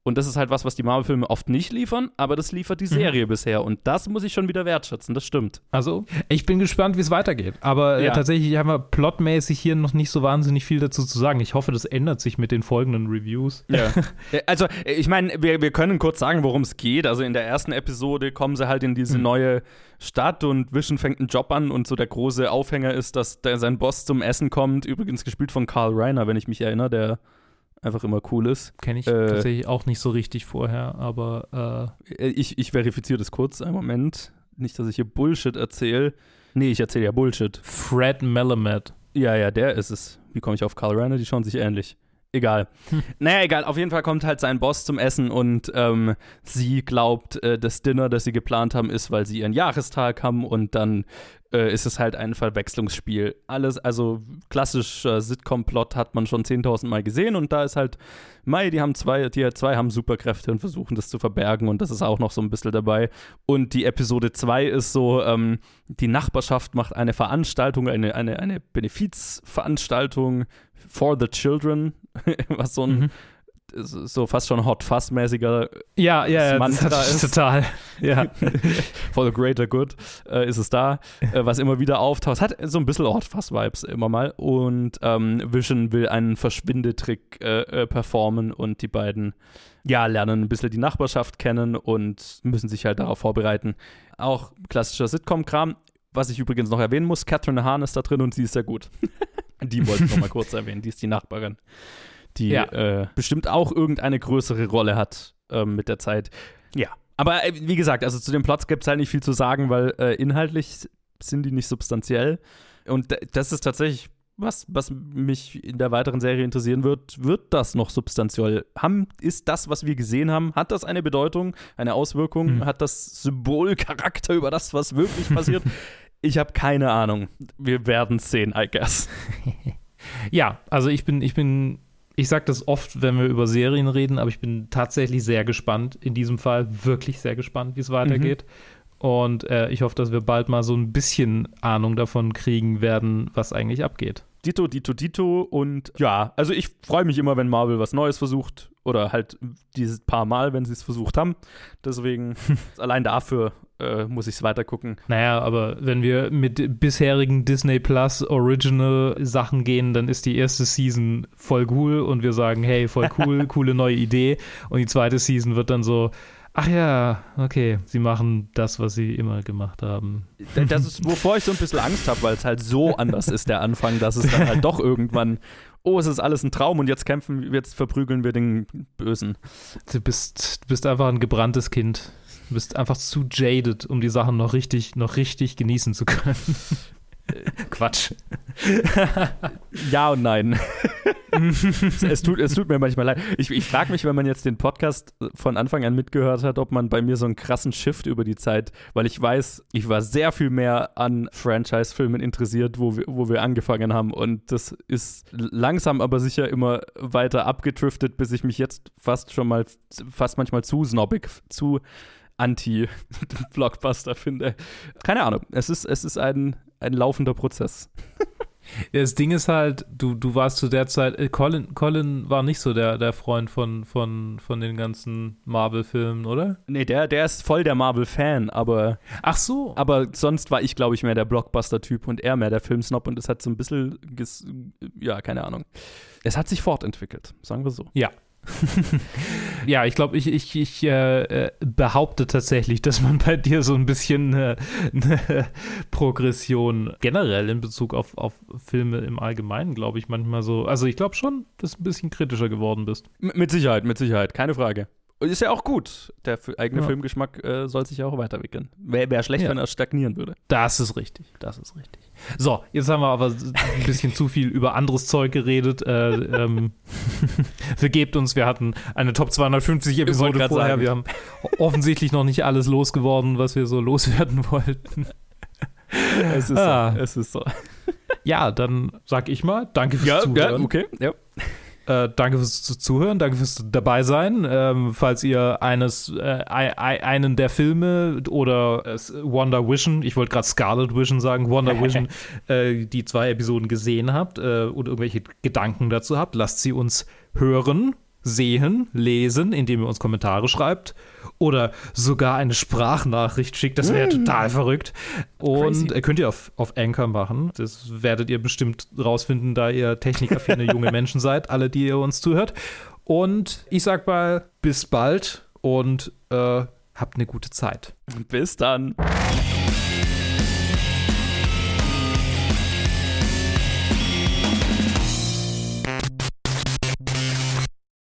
Und das ist halt was, was die Marvel-Filme oft nicht liefern, aber das liefert die mhm. Serie mhm. bisher. Und das muss ich schon wieder wertschätzen, das stimmt. Also, ich bin gespannt, wie es weitergeht. Aber äh, ja. äh, tatsächlich haben wir plotmäßig hier noch nicht so wahnsinnig viel dazu zu sagen. Ich hoffe, das ändert sich mit den folgenden Reviews. Ja. [LAUGHS] also, ich meine, wir, wir können kurz sagen, worum es geht. Also, in der ersten Episode kommen sie halt in diese mhm. neue Stadt und Vision fängt einen Job an und so der große Aufhänger ist, dass der, sein Boss zum Essen kommt. Übrigens gespielt von Carl Reiner, wenn ich mich erinnere, der einfach immer cool ist. Kenne ich äh, tatsächlich auch nicht so richtig vorher, aber äh, ich, ich verifiziere das kurz, einen Moment. Nicht, dass ich hier Bullshit erzähle. Nee, ich erzähle ja Bullshit. Fred Melamed. Ja, ja, der ist es. Wie komme ich auf Carl Reiner? Die schauen sich ähnlich. Egal. Hm. Naja, egal. Auf jeden Fall kommt halt sein Boss zum Essen und ähm, sie glaubt, äh, das Dinner, das sie geplant haben, ist, weil sie ihren Jahrestag haben und dann äh, ist es halt ein Verwechslungsspiel. Alles, also klassischer Sitcom-Plot hat man schon 10.000 Mal gesehen und da ist halt, Mai, die haben zwei, die zwei haben Superkräfte und versuchen das zu verbergen und das ist auch noch so ein bisschen dabei. Und die Episode 2 ist so, ähm, die Nachbarschaft macht eine Veranstaltung, eine, eine, eine Benefizveranstaltung for the Children, [LAUGHS] was so ein mhm so fast schon Hot Fuss-mäßiger ja, ja, ja Mantra das ist. Total. [LAUGHS] Ja. [LAUGHS] For the greater good äh, ist es da, äh, was immer wieder auftaucht. Hat so ein bisschen Hot Fuss-Vibes immer mal. Und ähm, Vision will einen Verschwindetrick äh, äh, performen und die beiden ja, lernen ein bisschen die Nachbarschaft kennen und müssen sich halt darauf vorbereiten. Auch klassischer Sitcom-Kram. Was ich übrigens noch erwähnen muss, Catherine Hahn ist da drin und sie ist sehr gut. die wollte ich noch mal kurz erwähnen, die ist die Nachbarin die ja. äh, bestimmt auch irgendeine größere Rolle hat äh, mit der Zeit. Ja. Aber äh, wie gesagt, also zu den Plots gibt es halt nicht viel zu sagen, weil äh, inhaltlich sind die nicht substanziell. Und das ist tatsächlich was, was mich in der weiteren Serie interessieren wird, wird das noch substanziell? Haben, ist das, was wir gesehen haben, hat das eine Bedeutung, eine Auswirkung? Mhm. Hat das Symbolcharakter über das, was wirklich [LAUGHS] passiert? ich habe keine Ahnung. Wir werden es sehen, I guess. [LAUGHS] ja, also ich bin, ich bin ich sage das oft, wenn wir über Serien reden, aber ich bin tatsächlich sehr gespannt. In diesem Fall wirklich sehr gespannt, wie es weitergeht. Mhm. Und äh, ich hoffe, dass wir bald mal so ein bisschen Ahnung davon kriegen werden, was eigentlich abgeht. Dito, Dito, Dito. Und ja, also ich freue mich immer, wenn Marvel was Neues versucht. Oder halt dieses paar Mal, wenn sie es versucht haben. Deswegen, [LAUGHS] allein dafür äh, muss ich es weiter gucken. Naja, aber wenn wir mit bisherigen Disney Plus Original Sachen gehen, dann ist die erste Season voll cool und wir sagen, hey, voll [LAUGHS] cool, coole neue Idee. Und die zweite Season wird dann so, Ach ja, okay. Sie machen das, was sie immer gemacht haben. Das ist, wovor ich so ein bisschen Angst habe, weil es halt so [LAUGHS] anders ist, der Anfang, dass es dann halt doch irgendwann oh, es ist alles ein Traum und jetzt kämpfen, jetzt verprügeln wir den Bösen. Du bist, du bist einfach ein gebranntes Kind. Du bist einfach zu jaded, um die Sachen noch richtig, noch richtig genießen zu können. Quatsch. [LAUGHS] ja und nein. [LAUGHS] es, tut, es tut mir manchmal leid. Ich, ich frage mich, wenn man jetzt den Podcast von Anfang an mitgehört hat, ob man bei mir so einen krassen Shift über die Zeit, weil ich weiß, ich war sehr viel mehr an Franchise-Filmen interessiert, wo wir, wo wir angefangen haben. Und das ist langsam aber sicher immer weiter abgedriftet, bis ich mich jetzt fast schon mal, fast manchmal zu snobbig, zu Anti-Blockbuster finde. Keine Ahnung. Es ist, es ist ein, ein laufender Prozess. Das Ding ist halt, du, du warst zu der Zeit, äh, Colin, Colin war nicht so der, der Freund von, von, von den ganzen Marvel-Filmen, oder? Nee, der, der ist voll der Marvel-Fan, aber. Ach so. Aber sonst war ich, glaube ich, mehr der Blockbuster-Typ und er mehr der Filmsnob und es hat so ein bisschen, ja, keine Ahnung. Es hat sich fortentwickelt, sagen wir so. Ja, [LAUGHS] ja, ich glaube, ich, ich, ich äh, behaupte tatsächlich, dass man bei dir so ein bisschen äh, eine [LAUGHS] Progression generell in Bezug auf, auf Filme im Allgemeinen, glaube ich, manchmal so. Also ich glaube schon, dass du ein bisschen kritischer geworden bist. M mit Sicherheit, mit Sicherheit, keine Frage. Und ist ja auch gut. Der eigene ja. Filmgeschmack äh, soll sich ja auch weiterwickeln. Wäre wär schlecht, ja. wenn er stagnieren würde. Das ist richtig. Das ist richtig. So, jetzt haben wir aber ein bisschen zu viel über anderes Zeug geredet. Äh, ähm, [LAUGHS] vergebt uns, wir hatten eine Top 250 Episode vorher. Sagen. Wir haben offensichtlich noch nicht alles losgeworden, was wir so loswerden wollten. Es ist ah. so. Es ist so. Ja, dann sag ich mal, danke fürs ja, Zuhören. Ja, okay. Ja. Äh, danke fürs Zuhören, danke fürs Dabeisein. Ähm, falls ihr eines, äh, einen der Filme oder äh, Wonder Vision, ich wollte gerade Scarlet Vision sagen, Wonder [LAUGHS] Vision, äh, die zwei Episoden gesehen habt äh, und irgendwelche Gedanken dazu habt, lasst sie uns hören sehen, lesen, indem ihr uns Kommentare schreibt oder sogar eine Sprachnachricht schickt. Das wäre mm. total verrückt. Und Crazy. könnt ihr auf, auf Anchor machen. Das werdet ihr bestimmt rausfinden, da ihr technikaffine [LAUGHS] junge Menschen seid, alle, die ihr uns zuhört. Und ich sag mal, bis bald und äh, habt eine gute Zeit. Bis dann.